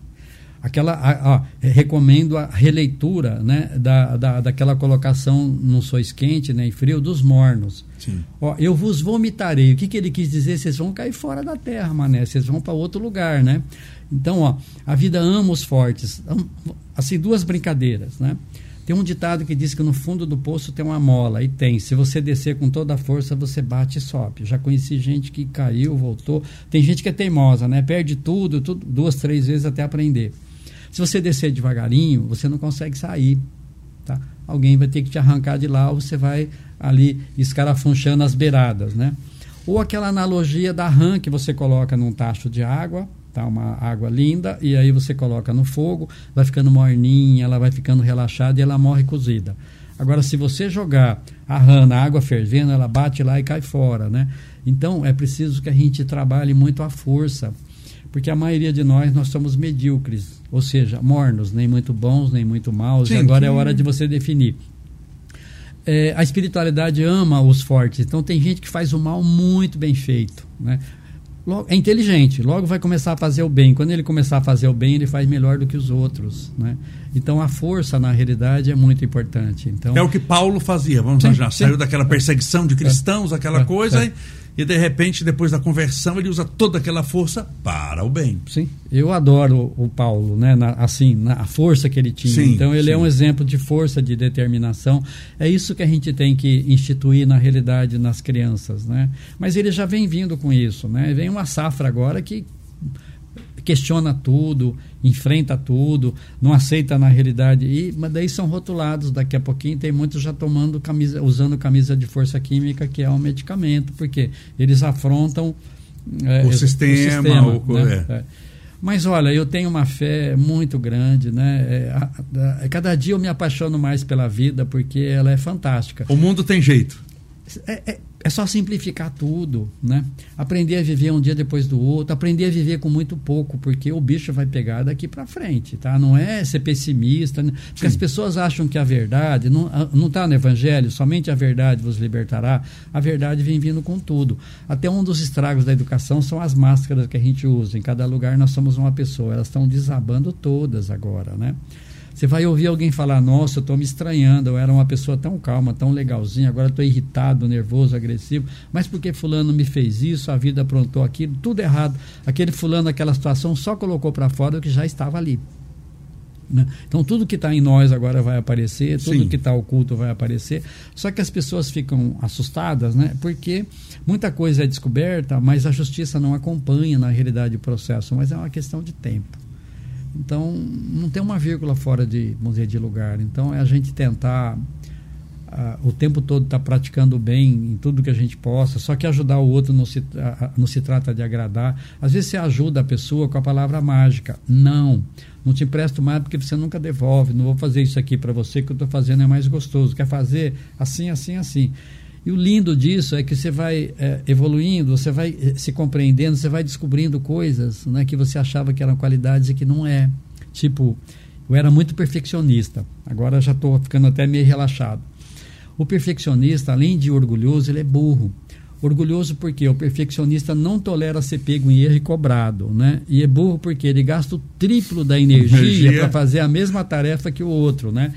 aquela recomendo a releitura né, da, da, daquela colocação não sois quente nem frio dos mornos ó, eu vos vomitarei o que, que ele quis dizer vocês vão cair fora da terra mané vocês vão para outro lugar né então ó, a vida ama os fortes assim duas brincadeiras né tem um ditado que diz que no fundo do poço tem uma mola, e tem. Se você descer com toda a força, você bate e sobe. já conheci gente que caiu, voltou. Tem gente que é teimosa, né? Perde tudo, tudo duas, três vezes até aprender. Se você descer devagarinho, você não consegue sair. Tá? Alguém vai ter que te arrancar de lá ou você vai ali escarafunchando as beiradas. Né? Ou aquela analogia da rã que você coloca num tacho de água, tá? uma água linda, e aí você coloca no fogo, vai ficando morninha, ela vai ficando relaxada e ela morre cozida. Agora, se você jogar a rã na água fervendo, ela bate lá e cai fora. Né? Então, é preciso que a gente trabalhe muito a força porque a maioria de nós nós somos medíocres, ou seja, mornos, nem muito bons, nem muito maus. Sim, agora que... é hora de você definir. É, a espiritualidade ama os fortes, então tem gente que faz o mal muito bem feito, né? É inteligente, logo vai começar a fazer o bem. Quando ele começar a fazer o bem, ele faz melhor do que os outros, né? Então a força na realidade é muito importante. Então
é o que Paulo fazia. Vamos sim, já saiu daquela perseguição de cristãos, aquela é, coisa. É. E e de repente, depois da conversão, ele usa toda aquela força para o bem.
Sim, eu adoro o Paulo, né? Na, assim, na, a força que ele tinha. Sim, então, ele é sim. é um exemplo de força, de determinação. É isso que a gente tem que instituir na realidade nas crianças, né? Mas ele já vem vindo com isso, né? Vem uma safra agora que questiona tudo, enfrenta tudo, não aceita na realidade. E, mas daí são rotulados, daqui a pouquinho tem muitos já tomando camisa, usando camisa de força química, que é um medicamento, porque eles afrontam
é, o, sistema, o sistema. O,
né? é. Mas olha, eu tenho uma fé muito grande, né? É, a, a, cada dia eu me apaixono mais pela vida porque ela é fantástica.
O mundo tem jeito.
É, é, só simplificar tudo, né? Aprender a viver um dia depois do outro, aprender a viver com muito pouco, porque o bicho vai pegar daqui para frente, tá? Não é ser pessimista, né? porque Sim. as pessoas acham que a verdade não não está no evangelho, somente a verdade vos libertará. A verdade vem vindo com tudo. Até um dos estragos da educação são as máscaras que a gente usa. Em cada lugar nós somos uma pessoa, elas estão desabando todas agora, né? Você vai ouvir alguém falar: Nossa, eu estou me estranhando, eu era uma pessoa tão calma, tão legalzinha, agora estou irritado, nervoso, agressivo. Mas porque Fulano me fez isso, a vida aprontou aquilo, tudo errado. Aquele Fulano, aquela situação, só colocou para fora o que já estava ali. Né? Então, tudo que está em nós agora vai aparecer, tudo Sim. que está oculto vai aparecer. Só que as pessoas ficam assustadas, né? porque muita coisa é descoberta, mas a justiça não acompanha na realidade o processo, mas é uma questão de tempo. Então, não tem uma vírgula fora de, dizer, de lugar. Então, é a gente tentar uh, o tempo todo estar tá praticando bem em tudo que a gente possa, só que ajudar o outro não se, uh, não se trata de agradar. Às vezes você ajuda a pessoa com a palavra mágica. Não, não te empresto mais porque você nunca devolve. Não vou fazer isso aqui para você que eu estou fazendo é mais gostoso. Quer fazer assim, assim, assim. E o lindo disso é que você vai é, evoluindo, você vai é, se compreendendo, você vai descobrindo coisas né, que você achava que eram qualidades e que não é. Tipo, eu era muito perfeccionista, agora já estou ficando até meio relaxado. O perfeccionista, além de orgulhoso, ele é burro. Orgulhoso porque o perfeccionista não tolera ser pego em erro e cobrado, né? E é burro porque ele gasta o triplo da energia para fazer a mesma tarefa que o outro, né?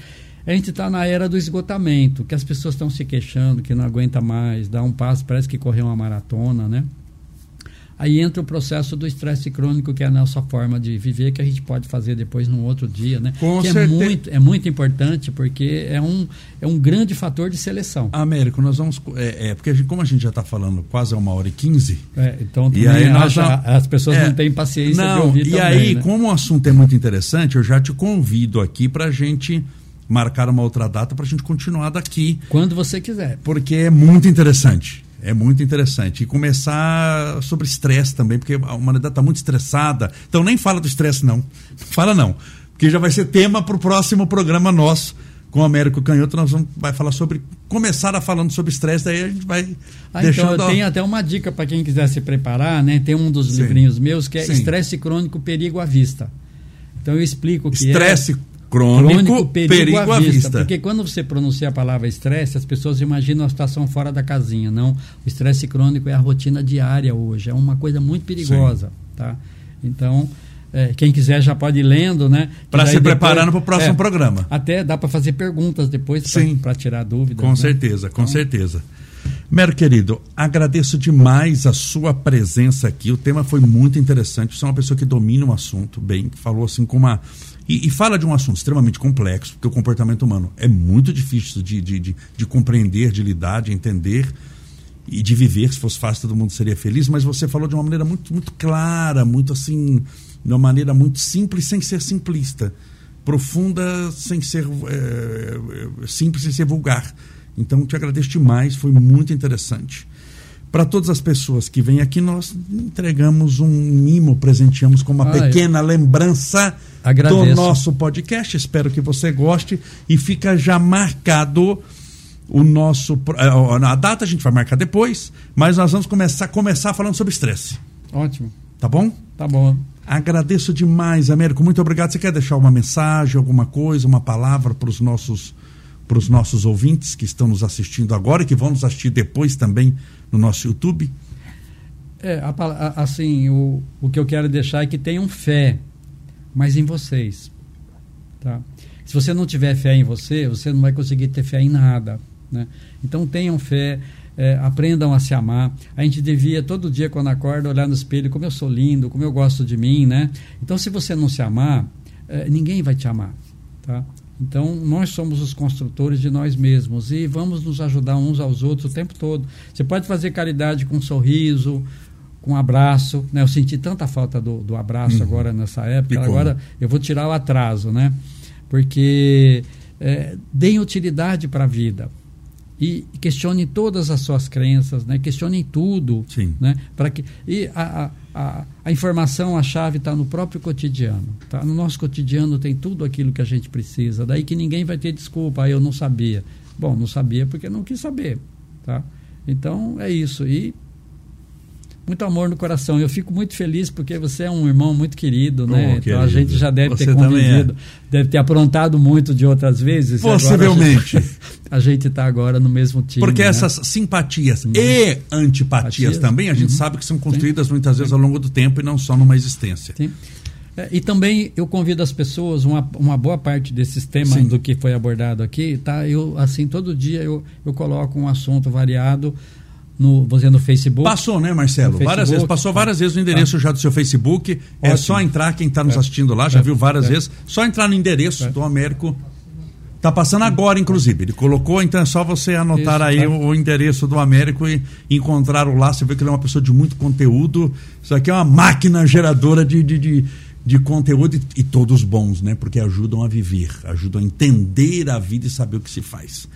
A gente está na era do esgotamento, que as pessoas estão se queixando, que não aguenta mais, dá um passo, parece que correu uma maratona, né? Aí entra o processo do estresse crônico, que é a nossa forma de viver, que a gente pode fazer depois num outro dia, né?
Com
que
é certeza.
é muito, é muito importante, porque é um, é um grande fator de seleção.
Américo, nós vamos. É, é porque a gente, como a gente já está falando quase uma hora e quinze.
É, então e aí nós já, as pessoas é, não têm paciência
não, de
ouvir
E
também,
aí,
né?
como o assunto é muito interessante, eu já te convido aqui para a gente marcar uma outra data para a gente continuar daqui.
Quando você quiser.
Porque é muito interessante. é muito interessante. E começar sobre estresse também, porque a humanidade está muito estressada. Então nem fala do estresse, não. Fala não. Porque já vai ser tema para o próximo programa nosso com o Américo Canhoto. Nós vamos vai falar sobre. Começar a falando sobre estresse, daí a gente vai.
Ah, deixando então, tem até uma dica para quem quiser se preparar, né? Tem um dos Sim. livrinhos meus que é Sim. Estresse Crônico Perigo à Vista. Então eu explico que
estresse é crônico, crônico perigo, perigo à, vista, vista.
Porque quando você pronuncia a palavra estresse, as pessoas imaginam a situação fora da casinha. Não, o estresse crônico é a rotina diária hoje, é uma coisa muito perigosa, Sim. tá? Então, é, quem quiser já pode ir lendo, né?
Para se depois, preparando para o próximo é, programa.
Até dá para fazer perguntas depois para tirar dúvidas.
Com né? certeza, com então, certeza. Mero querido, agradeço demais a sua presença aqui. O tema foi muito interessante. Você é uma pessoa que domina o assunto bem, que falou assim com uma e, e, fala de um assunto extremamente complexo, porque o comportamento humano é muito difícil de, de, de, de compreender, de lidar, de entender e de viver. Se fosse fácil, todo mundo seria feliz, mas você falou de uma maneira muito, muito clara, muito assim, de uma maneira muito simples, sem ser simplista. Profunda, sem ser é, simples, sem ser vulgar. Então, te agradeço demais, foi muito interessante. Para todas as pessoas que vêm aqui, nós entregamos um mimo, presenteamos com uma ah, pequena eu... lembrança Agradeço. do nosso podcast. Espero que você goste e fica já marcado o nosso eh, a data a gente vai marcar depois, mas nós vamos começar começar falando sobre estresse.
Ótimo.
Tá bom?
Tá bom.
Agradeço demais, Américo. Muito obrigado. Você quer deixar uma mensagem, alguma coisa, uma palavra para os nossos para os nossos ouvintes que estão nos assistindo agora e que vão nos assistir depois também no nosso YouTube?
É, a, a, assim, o, o que eu quero deixar é que tenham fé, mas em vocês. Tá? Se você não tiver fé em você, você não vai conseguir ter fé em nada. Né? Então tenham fé, é, aprendam a se amar. A gente devia todo dia quando acorda olhar no espelho como eu sou lindo, como eu gosto de mim, né? Então se você não se amar, é, ninguém vai te amar, tá? Então, nós somos os construtores de nós mesmos e vamos nos ajudar uns aos outros o tempo todo. Você pode fazer caridade com um sorriso, com um abraço. Né? Eu senti tanta falta do, do abraço uhum. agora nessa época. Agora eu vou tirar o atraso, né? Porque é, deem utilidade para a vida e questione todas as suas crenças, né? Questionem tudo,
Sim.
né? Para que e a, a, a informação, a chave está no próprio cotidiano, tá? No nosso cotidiano tem tudo aquilo que a gente precisa. Daí que ninguém vai ter desculpa, ah, eu não sabia. Bom, não sabia porque não quis saber, tá? Então é isso e muito amor no coração. Eu fico muito feliz porque você é um irmão muito querido, né? Oh, então a gente já deve você ter é. convivido, é. deve ter aprontado muito de outras vezes.
Possivelmente.
A gente, está agora no mesmo time.
Porque né? essas simpatias uhum. e antipatias também, a gente uhum. sabe que são construídas Sim. muitas vezes ao longo do tempo e não só numa existência.
Sim. É, e também eu convido as pessoas, uma, uma boa parte desses temas Sim. do que foi abordado aqui, tá? Eu, assim, todo dia eu, eu coloco um assunto variado no, você no Facebook.
Passou, né, Marcelo? Facebook, várias vezes. Passou várias tá. vezes o endereço tá. já do seu Facebook. Ótimo. É só entrar, quem está nos é. assistindo lá, já é. viu várias é. vezes. Só entrar no endereço é. do Américo. Está passando agora, inclusive. Ele colocou, então é só você anotar Isso, aí tá. o, o, endereço do Américo e encontrar o lá. Você vê que ele é uma pessoa de muito conteúdo. Isso aqui é uma máquina geradora de, de, de, de conteúdo e, e todos bons, né? Porque ajudam a viver, ajudam a entender a vida e saber o que se faz.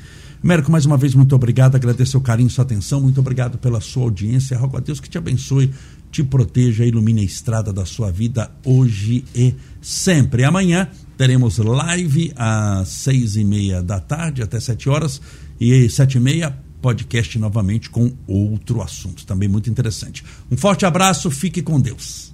Américo, mais uma vez, muito obrigado. Agradeço o carinho, sua atenção. Muito obrigado pela sua audiência. Rogo a Deus que te abençoe, te proteja, ilumine a estrada da sua vida hoje e sempre. Amanhã teremos live às seis e meia da tarde, até sete horas. E sete e meia, podcast novamente com outro assunto, também muito interessante. Um forte abraço, fique com Deus.